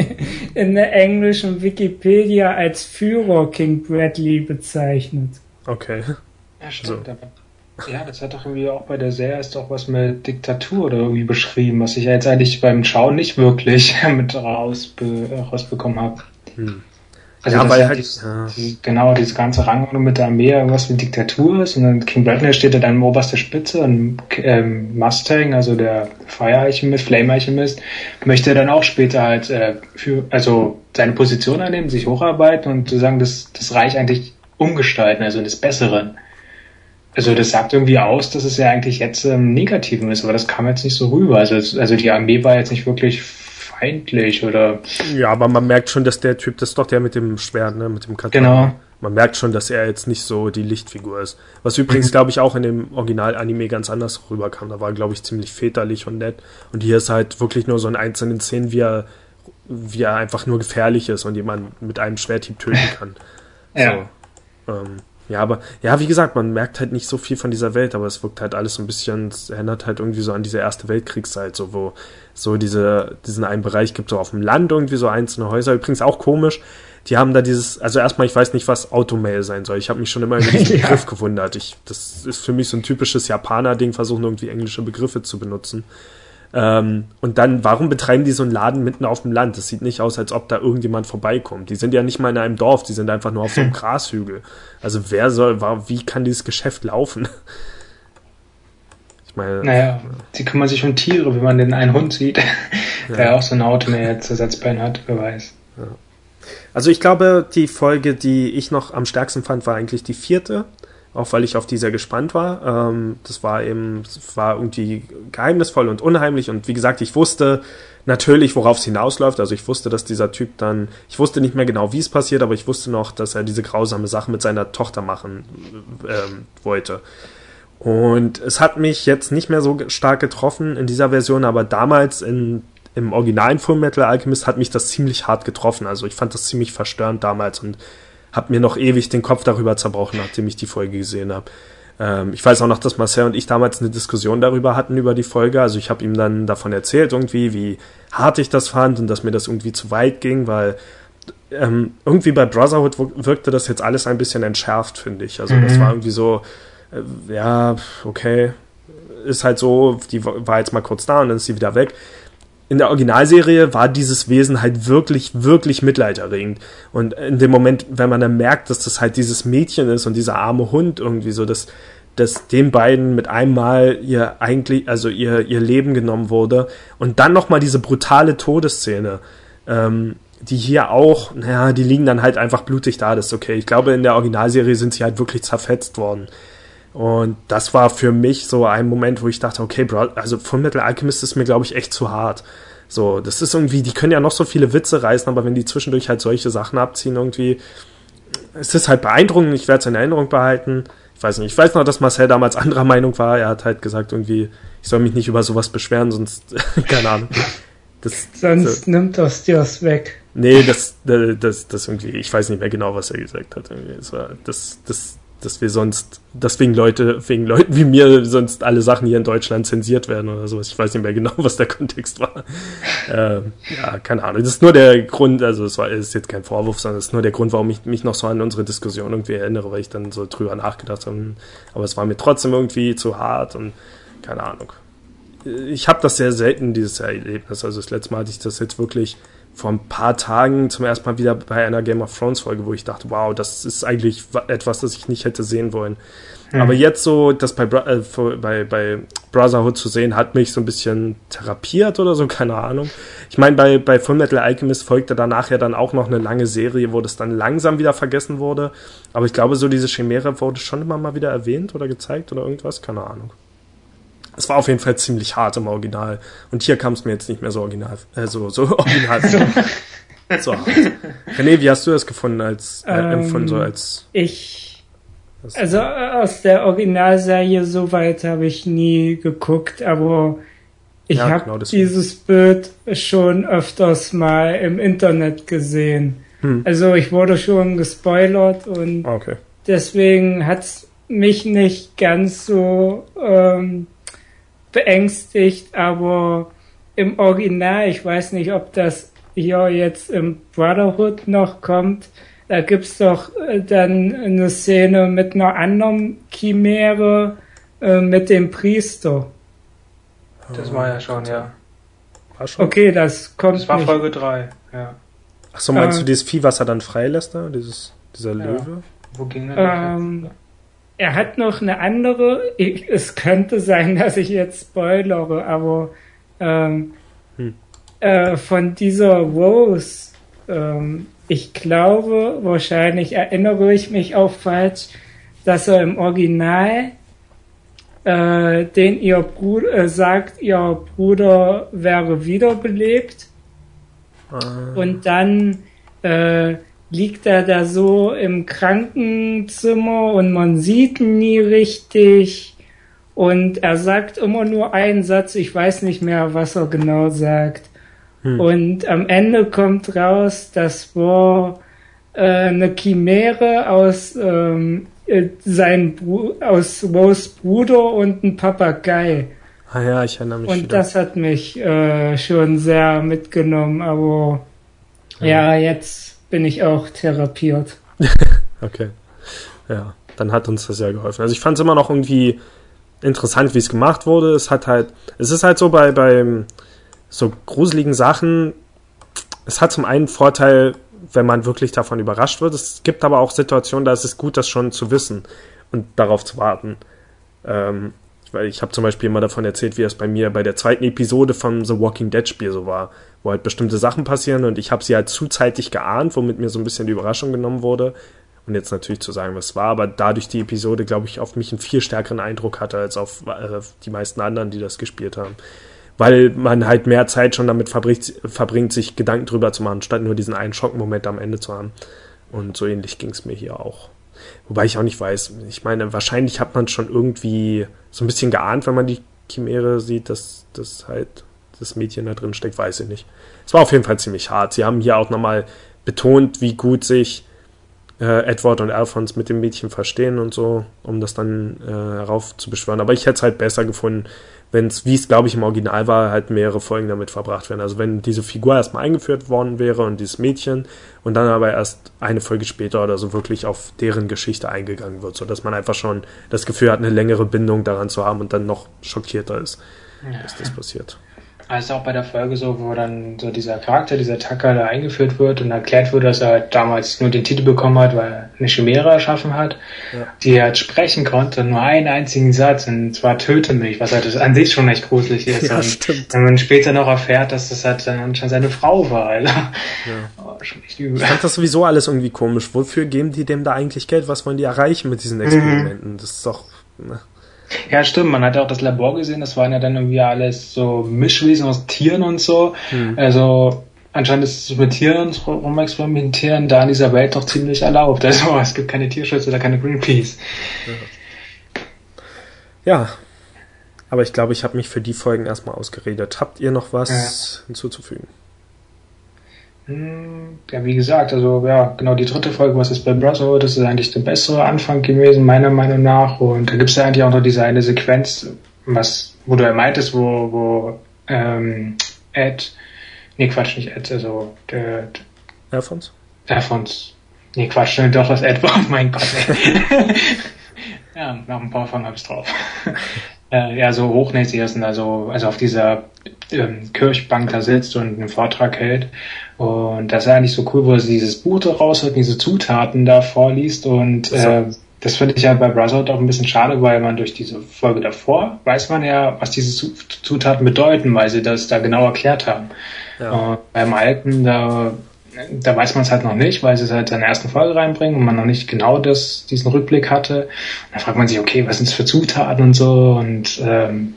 in der englischen Wikipedia als Führer King Bradley bezeichnet. Okay. Ja, stimmt. So. Ja, das hat doch irgendwie auch bei der Serie ist doch was mit Diktatur oder irgendwie beschrieben, was ich ja jetzt eigentlich beim Schauen nicht wirklich mit rausbe rausbekommen habe. Hm. Also ja, weil halt, dieses, ja. genau, diese ganze Rangordnung mit der Armee irgendwas mit Diktatur ist und dann King Bradley steht da dann an oberster Spitze und ähm, Mustang, also der Fire Alchemist, Flame Alchemist, möchte dann auch später halt äh, für, also seine Position annehmen, sich hocharbeiten und sozusagen das, das Reich eigentlich umgestalten, also des Besseren. Also das sagt irgendwie aus, dass es ja eigentlich jetzt ähm, Negativen ist, aber das kam jetzt nicht so rüber. Also, also die Armee war jetzt nicht wirklich feindlich oder. Ja, aber man merkt schon, dass der Typ, das ist doch der mit dem Schwert, ne, mit dem Katana. Genau. Man merkt schon, dass er jetzt nicht so die Lichtfigur ist. Was übrigens, mhm. glaube ich, auch in dem Original-Anime ganz anders rüberkam. Da war, glaube ich, ziemlich väterlich und nett. Und hier ist halt wirklich nur so in einzelnen Szenen, wie er, wie er einfach nur gefährlich ist und jemanden mit einem Schwerthieb töten kann. ja. So, ähm, ja, aber ja, wie gesagt, man merkt halt nicht so viel von dieser Welt, aber es wirkt halt alles so ein bisschen, es erinnert halt irgendwie so an diese erste Weltkriegszeit, so wo so diese diesen einen Bereich gibt, so auf dem Land irgendwie so einzelne Häuser. Übrigens auch komisch. Die haben da dieses, also erstmal, ich weiß nicht, was Automail sein soll. Ich habe mich schon immer über diesen Begriff gewundert. Ich, das ist für mich so ein typisches Japaner-Ding, versuchen irgendwie englische Begriffe zu benutzen. Ähm, und dann, warum betreiben die so einen Laden mitten auf dem Land? Das sieht nicht aus, als ob da irgendjemand vorbeikommt. Die sind ja nicht mal in einem Dorf, die sind einfach nur auf so einem Grashügel. Also wer soll, wie kann dieses Geschäft laufen? Ich meine. Naja, sie kümmern sich um Tiere, wenn man den einen Hund sieht, ja. der auch so ein Auto mehr Ersatzbein hat, wer weiß. Ja. Also ich glaube, die Folge, die ich noch am stärksten fand, war eigentlich die vierte auch weil ich auf die sehr gespannt war. Ähm, das war eben, das war irgendwie geheimnisvoll und unheimlich und wie gesagt, ich wusste natürlich, worauf es hinausläuft. Also ich wusste, dass dieser Typ dann, ich wusste nicht mehr genau, wie es passiert, aber ich wusste noch, dass er diese grausame Sache mit seiner Tochter machen ähm, wollte. Und es hat mich jetzt nicht mehr so stark getroffen in dieser Version, aber damals in, im originalen Full Metal Alchemist hat mich das ziemlich hart getroffen. Also ich fand das ziemlich verstörend damals und habe mir noch ewig den Kopf darüber zerbrochen, nachdem ich die Folge gesehen habe. Ähm, ich weiß auch noch, dass Marcel und ich damals eine Diskussion darüber hatten über die Folge. Also ich habe ihm dann davon erzählt irgendwie, wie hart ich das fand und dass mir das irgendwie zu weit ging, weil ähm, irgendwie bei Brotherhood wirkte das jetzt alles ein bisschen entschärft, finde ich. Also mhm. das war irgendwie so, äh, ja, okay, ist halt so, die war jetzt mal kurz da und dann ist sie wieder weg in der Originalserie war dieses Wesen halt wirklich, wirklich mitleiderregend. Und in dem Moment, wenn man dann merkt, dass das halt dieses Mädchen ist und dieser arme Hund irgendwie so, dass, dass den beiden mit einmal ihr eigentlich, also ihr, ihr Leben genommen wurde und dann nochmal diese brutale Todesszene, ähm, die hier auch, naja, die liegen dann halt einfach blutig da, das ist okay. Ich glaube, in der Originalserie sind sie halt wirklich zerfetzt worden. Und das war für mich so ein Moment, wo ich dachte, okay, Bro, also Fullmetal Alchemist ist mir, glaube ich, echt zu hart. So, das ist irgendwie, die können ja noch so viele Witze reißen, aber wenn die zwischendurch halt solche Sachen abziehen, irgendwie, es ist halt beeindruckend, ich werde es in Erinnerung behalten. Ich weiß nicht, ich weiß noch, dass Marcel damals anderer Meinung war. Er hat halt gesagt, irgendwie, ich soll mich nicht über sowas beschweren, sonst, keine Ahnung. Das, sonst so. nimmt das dir was weg. Nee, das, das, das irgendwie, ich weiß nicht mehr genau, was er gesagt hat. Das war, das, das, dass wir sonst, dass wegen Leute, wegen Leuten wie mir sonst alle Sachen hier in Deutschland zensiert werden oder sowas. Ich weiß nicht mehr genau, was der Kontext war. äh, ja, keine Ahnung. Das ist nur der Grund, also es war ist jetzt kein Vorwurf, sondern es ist nur der Grund, warum ich mich noch so an unsere Diskussion irgendwie erinnere, weil ich dann so drüber nachgedacht habe. Aber es war mir trotzdem irgendwie zu hart und keine Ahnung. Ich habe das sehr selten, dieses Erlebnis. Also das letzte Mal hatte ich das jetzt wirklich vor ein paar Tagen zum ersten Mal wieder bei einer Game of Thrones Folge, wo ich dachte, wow, das ist eigentlich etwas, das ich nicht hätte sehen wollen. Mhm. Aber jetzt so, das bei, äh, bei, bei Brotherhood zu sehen, hat mich so ein bisschen therapiert oder so, keine Ahnung. Ich meine, bei, bei Fullmetal Alchemist folgte danach ja dann auch noch eine lange Serie, wo das dann langsam wieder vergessen wurde. Aber ich glaube, so diese Chimäre wurde schon immer mal wieder erwähnt oder gezeigt oder irgendwas, keine Ahnung. Es war auf jeden Fall ziemlich hart im Original. Und hier kam es mir jetzt nicht mehr so original, äh, so, so original. so hart. René, wie hast du das gefunden als, äh, Ähm, empfunden, so als, Ich, also äh, aus der Originalserie so weit habe ich nie geguckt, aber ich Ja, habe genau dieses Bild schon öfters mal im Internet gesehen. Hm. Also ich wurde schon gespoilert und Ah, okay. deswegen hat's mich nicht ganz so ähm, beängstigt, aber im Original, ich weiß nicht, ob das hier jetzt im Brotherhood noch kommt, da gibt's doch äh, dann eine Szene mit einer anderen Chimäre äh, mit dem Priester. Das war ja schon, ja. War schon? Okay, das kommt Das war nicht. Folge 3, ja. Ach so, meinst äh, du dieses Vieh, was er dann freilässt da? Dieses, dieser Ja. Löwe? Wo ging denn Ähm, das? Er hat noch eine andere. Ich, es könnte sein, dass ich jetzt spoilere, aber ähm, Hm. äh, von dieser Rose, ähm, ich glaube, wahrscheinlich erinnere ich mich auch falsch, dass er im Original äh, den ihr Bruder äh, sagt, ihr Bruder wäre wiederbelebt Ah, und dann äh, liegt er da so im Krankenzimmer und man sieht ihn nie richtig. Und er sagt immer nur einen Satz, ich weiß nicht mehr, was er genau sagt. Hm. Und am Ende kommt raus, das war äh, eine Chimäre aus ähm, äh, sein Bru aus Rose Bruder und ein Papagei. ah ja, ich erinnere mich Und wieder. das hat mich äh, schon sehr mitgenommen, aber Ja. ja. jetzt bin ich auch therapiert. Okay. Ja, dann hat uns das ja geholfen. Also ich fand es immer noch irgendwie interessant, wie es gemacht wurde. Es hat halt, es ist halt so bei, bei so gruseligen Sachen, es hat zum einen Vorteil, wenn man wirklich davon überrascht wird. Es gibt aber auch Situationen, da ist es gut, das schon zu wissen und darauf zu warten. Ähm, weil ich habe zum Beispiel immer davon erzählt, wie es bei mir bei der zweiten Episode vom The Walking Dead Spiel so war, wo halt bestimmte Sachen passieren und ich habe sie halt zuzeitig geahnt, womit mir so ein bisschen die Überraschung genommen wurde. Und jetzt natürlich zu sagen, was war, aber dadurch die Episode, glaube ich, auf mich einen viel stärkeren Eindruck hatte als auf äh, die meisten anderen, die das gespielt haben. Weil man halt mehr Zeit schon damit verbringt, verbringt, sich Gedanken drüber zu machen, statt nur diesen einen Schockmoment am Ende zu haben. Und so ähnlich ging es mir hier auch. Wobei ich auch nicht weiß, ich meine, wahrscheinlich hat man schon irgendwie so ein bisschen geahnt, wenn man die Chimäre sieht, dass das halt das Mädchen da drin steckt, weiß ich nicht. Es war auf jeden Fall ziemlich hart. Sie haben hier auch nochmal betont, wie gut sich äh, Edward und Alphonse mit dem Mädchen verstehen und so, um das dann äh, heraufzubeschwören. Aber ich hätte es halt besser gefunden, wenn es, wie es glaube ich im Original war, halt mehrere Folgen damit verbracht werden. Also wenn diese Figur erstmal eingeführt worden wäre und dieses Mädchen und dann aber erst eine Folge später oder so wirklich auf deren Geschichte eingegangen wird, sodass man einfach schon das Gefühl hat, eine längere Bindung daran zu haben und dann noch schockierter ist, dass das passiert. Also auch bei der Folge so, wo dann so dieser Charakter, dieser Tucker da eingeführt wird und erklärt wird, dass er halt damals nur den Titel bekommen hat, weil er eine Chimäre erschaffen hat, Ja. die halt sprechen konnte, nur einen einzigen Satz, und zwar töte mich, was halt an sich schon echt gruselig ist. Ja, und stimmt. Wenn man später noch erfährt, dass das halt dann anscheinend seine Frau war, Alter. Oh, schon echt übel. Ich fand das sowieso alles irgendwie komisch. Wofür geben die dem da eigentlich Geld? Was wollen die erreichen mit diesen Experimenten? Das ist doch. Ne? Ja, stimmt. Man hat ja auch das Labor gesehen. Das waren ja dann irgendwie alles so Mischwesen aus Tieren und so. Also anscheinend ist es mit Tieren rumexperimentieren da in dieser Welt doch ziemlich erlaubt. Also es gibt keine Tierschützer oder keine Greenpeace. Ja. Aber ich glaube, ich habe mich für die Folgen erstmal ausgeredet. Habt ihr noch was hinzuzufügen? Hm, Ja, wie gesagt, also ja, genau die dritte Folge, was ist bei Brotherhood, das ist eigentlich der bessere Anfang gewesen, meiner Meinung nach. Und da gibt es ja eigentlich auch noch diese eine Sequenz, was, wo du ja meintest, wo, wo ähm, Ed, nee Quatsch, nicht Ed, also der, Alphons? Alphons. Nee, Quatsch, stimmt doch, das Ed war. Oh mein Gott, ja, nach dem Baufolgen hab ich's drauf. äh, ja, so hochnäsig ist und also, also auf dieser ähm, Kirchbank da sitzt und einen Vortrag hält. Und das ist eigentlich so cool, wo er dieses Buch da rausholt, diese Zutaten da vorliest und äh, das finde ich ja bei Brotherhood auch ein bisschen schade, weil man durch diese Folge davor weiß man ja, was diese Zu- Zutaten bedeuten, weil sie das da genau erklärt haben. Ja. Und beim alten, da, da weiß man es halt noch nicht, weil sie es halt in der ersten Folge reinbringen und man noch nicht genau das, diesen Rückblick hatte. Und da fragt man sich, okay, was sind es für Zutaten und so und ähm,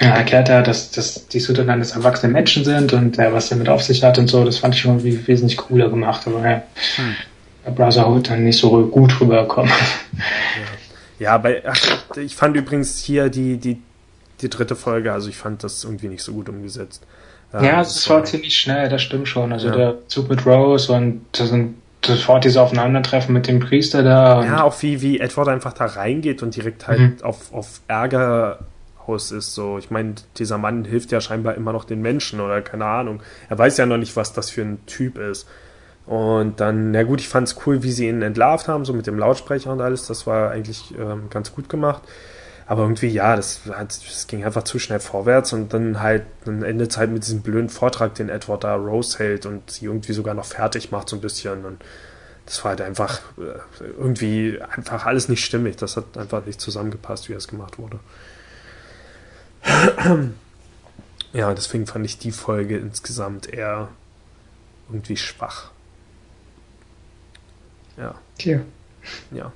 ja, erklärt er, dass, dass die Suit dann das erwachsene Menschen sind und äh, was damit auf sich hat und so. Das fand ich schon wie, wesentlich cooler gemacht, aber ja, hm. Brotherhood dann nicht so gut rüberkommen. Ja, ja bei, ach, ich fand übrigens hier die, die, die dritte Folge, also ich fand das irgendwie nicht so gut umgesetzt. Ja, es war ziemlich schnell, das stimmt schon. Also ja. der Zug mit Rose und das sind sofort dieses Aufeinandertreffen mit dem Priester da. Ja, auch wie, wie Edward einfach da reingeht und direkt halt mhm. auf, auf Ärger aus ist. So, ich meine, dieser Mann hilft ja scheinbar immer noch den Menschen oder keine Ahnung. Er weiß ja noch nicht, was das für ein Typ ist. Und dann, na gut, ich fand es cool, wie sie ihn entlarvt haben, so mit dem Lautsprecher und alles. Das war eigentlich ähm, ganz gut gemacht. Aber irgendwie, ja, das, das ging einfach zu schnell vorwärts und dann halt, dann endet es halt mit diesem blöden Vortrag, den Edward da Rose hält und sie irgendwie sogar noch fertig macht, so ein bisschen. Und das war halt einfach äh, irgendwie einfach alles nicht stimmig. Das hat einfach nicht zusammengepasst, wie es gemacht wurde. Ja, deswegen fand ich die Folge insgesamt eher irgendwie schwach. Ja. Tja. Ja.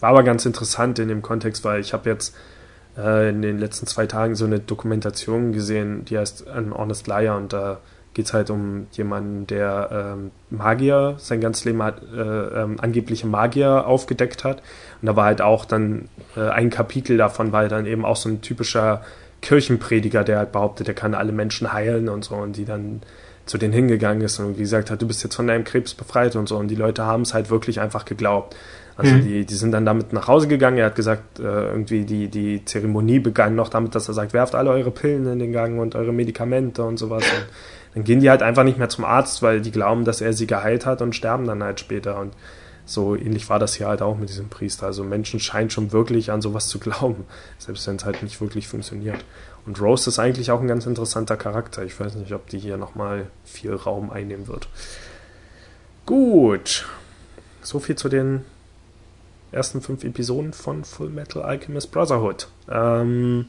War aber ganz interessant in dem Kontext, weil ich habe jetzt äh, in den letzten zwei Tagen so eine Dokumentation gesehen, die heißt An Honest Liar und da geht es halt um jemanden, der ähm, Magier, sein ganzes Leben hat, äh, ähm, angebliche Magier aufgedeckt hat. Und da war halt auch dann äh, ein Kapitel davon, halt dann eben auch so ein typischer Kirchenprediger, der halt behauptet, er kann alle Menschen heilen und so und die dann zu denen hingegangen ist und gesagt hat, du bist jetzt von deinem Krebs befreit und so und die Leute haben es halt wirklich einfach geglaubt. Also mhm. die, die sind dann damit nach Hause gegangen. Er hat gesagt, äh, irgendwie die, die Zeremonie begann noch damit, dass er sagt, werft alle eure Pillen in den Gang und eure Medikamente und sowas. Und dann gehen die halt einfach nicht mehr zum Arzt, weil die glauben, dass er sie geheilt hat und sterben dann halt später. Und so ähnlich war das hier halt auch mit diesem Priester. Also Menschen scheinen schon wirklich an sowas zu glauben, selbst wenn es halt nicht wirklich funktioniert. Und Rose ist eigentlich auch ein ganz interessanter Charakter. Ich weiß nicht, ob die hier nochmal viel Raum einnehmen wird. Gut. So viel zu den ersten fünf Episoden von Full Metal Alchemist Brotherhood. Ähm,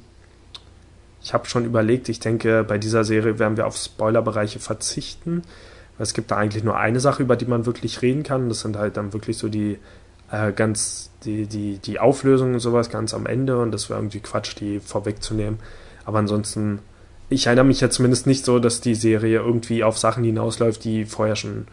ich habe schon überlegt, ich denke, bei dieser Serie werden wir auf Spoilerbereiche verzichten. Es gibt da eigentlich nur eine Sache, über die man wirklich reden kann. Das sind halt dann wirklich so die äh, ganz, die, die, die Auflösungen und sowas ganz am Ende und das wäre irgendwie Quatsch, die vorwegzunehmen. Aber ansonsten, ich erinnere mich ja zumindest nicht so, dass die Serie irgendwie auf Sachen hinausläuft, die vorher schon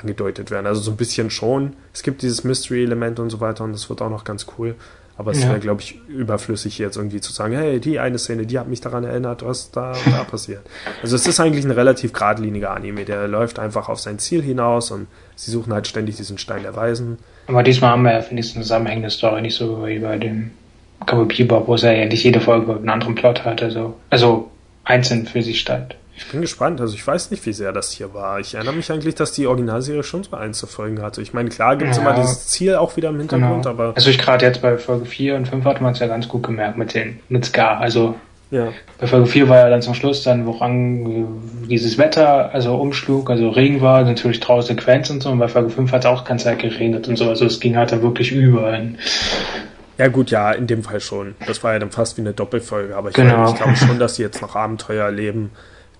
angedeutet werden. Also so ein bisschen schon. Es gibt dieses Mystery-Element und so weiter und das wird auch noch ganz cool. Aber es ja. wäre, glaube ich, überflüssig jetzt irgendwie zu sagen, hey, die eine Szene, die hat mich daran erinnert, was da da passiert. Also es ist eigentlich ein relativ geradliniger Anime, der läuft einfach auf sein Ziel hinaus und sie suchen halt ständig diesen Stein der Weisen. Aber diesmal haben wir ja, finde ich, eine zusammenhängende Story, nicht so wie bei dem Cowboy Bebop, wo es ja nicht jede Folge einen anderen Plot hatte, so. Also einzeln für sich stand. Ich bin gespannt. Also ich weiß nicht, wie sehr das hier war. Ich erinnere mich eigentlich, dass die Originalserie schon so Einzelfolgen hatte. Ich meine, klar gibt es ja, immer dieses Ziel auch wieder im Hintergrund, genau. aber. Also ich gerade jetzt bei Folge 4 und 5 hatte man es ja ganz gut gemerkt mit den, mit Scar. Also ja. bei Folge 4 war ja dann zum Schluss dann, woran dieses Wetter also umschlug, also Regen war, natürlich draußen Sequenz und so, und bei Folge 5 hat es auch ganz Zeit geregnet und so. Also es ging halt dann wirklich über. Ja gut, ja, in dem Fall schon. Das war ja dann fast wie eine Doppelfolge, aber ich, genau. ich glaube schon, dass sie jetzt noch Abenteuer erleben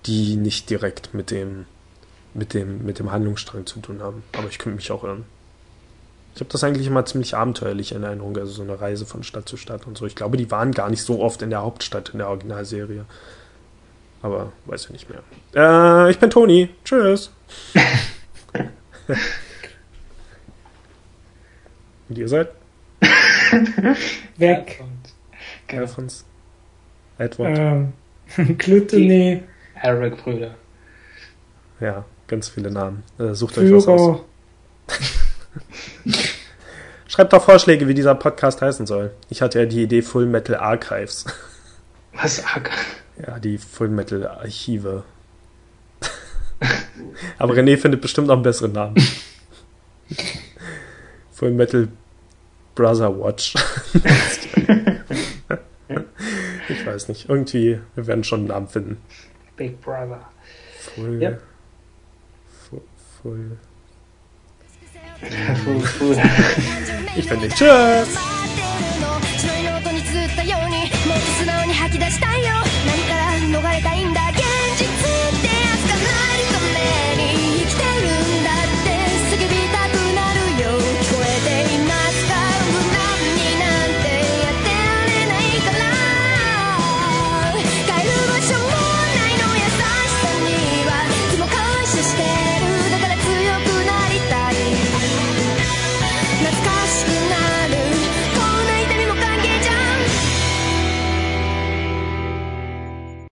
die nicht direkt mit dem, mit dem, mit dem Handlungsstrang zu tun haben. Aber ich könnte mich auch irren. Ich habe das eigentlich immer ziemlich abenteuerlich in Erinnerung, also so eine Reise von Stadt zu Stadt und so. Ich glaube, die waren gar nicht so oft in der Hauptstadt in der Originalserie. Aber weiß ich nicht mehr. Äh, ich bin Toni. Tschüss. und ihr seid? Weg. Alfons. Edward. Ähm, Clutony. Herrick-Brüder. Ja, ganz viele Namen. Äh, sucht euch was aus. Schreibt doch Vorschläge, wie dieser Podcast heißen soll. Ich hatte ja die Idee Full Metal Archives. Was? Archive? Ja, die Full Metal Archive. Aber René findet bestimmt noch einen besseren Namen. Full Metal Brother Watch. ich weiß nicht. Irgendwie, wir werden schon einen Namen finden. Big Brother. ー。ス白いーもっと素直に吐き出したいよ。何から逃れたいんだ。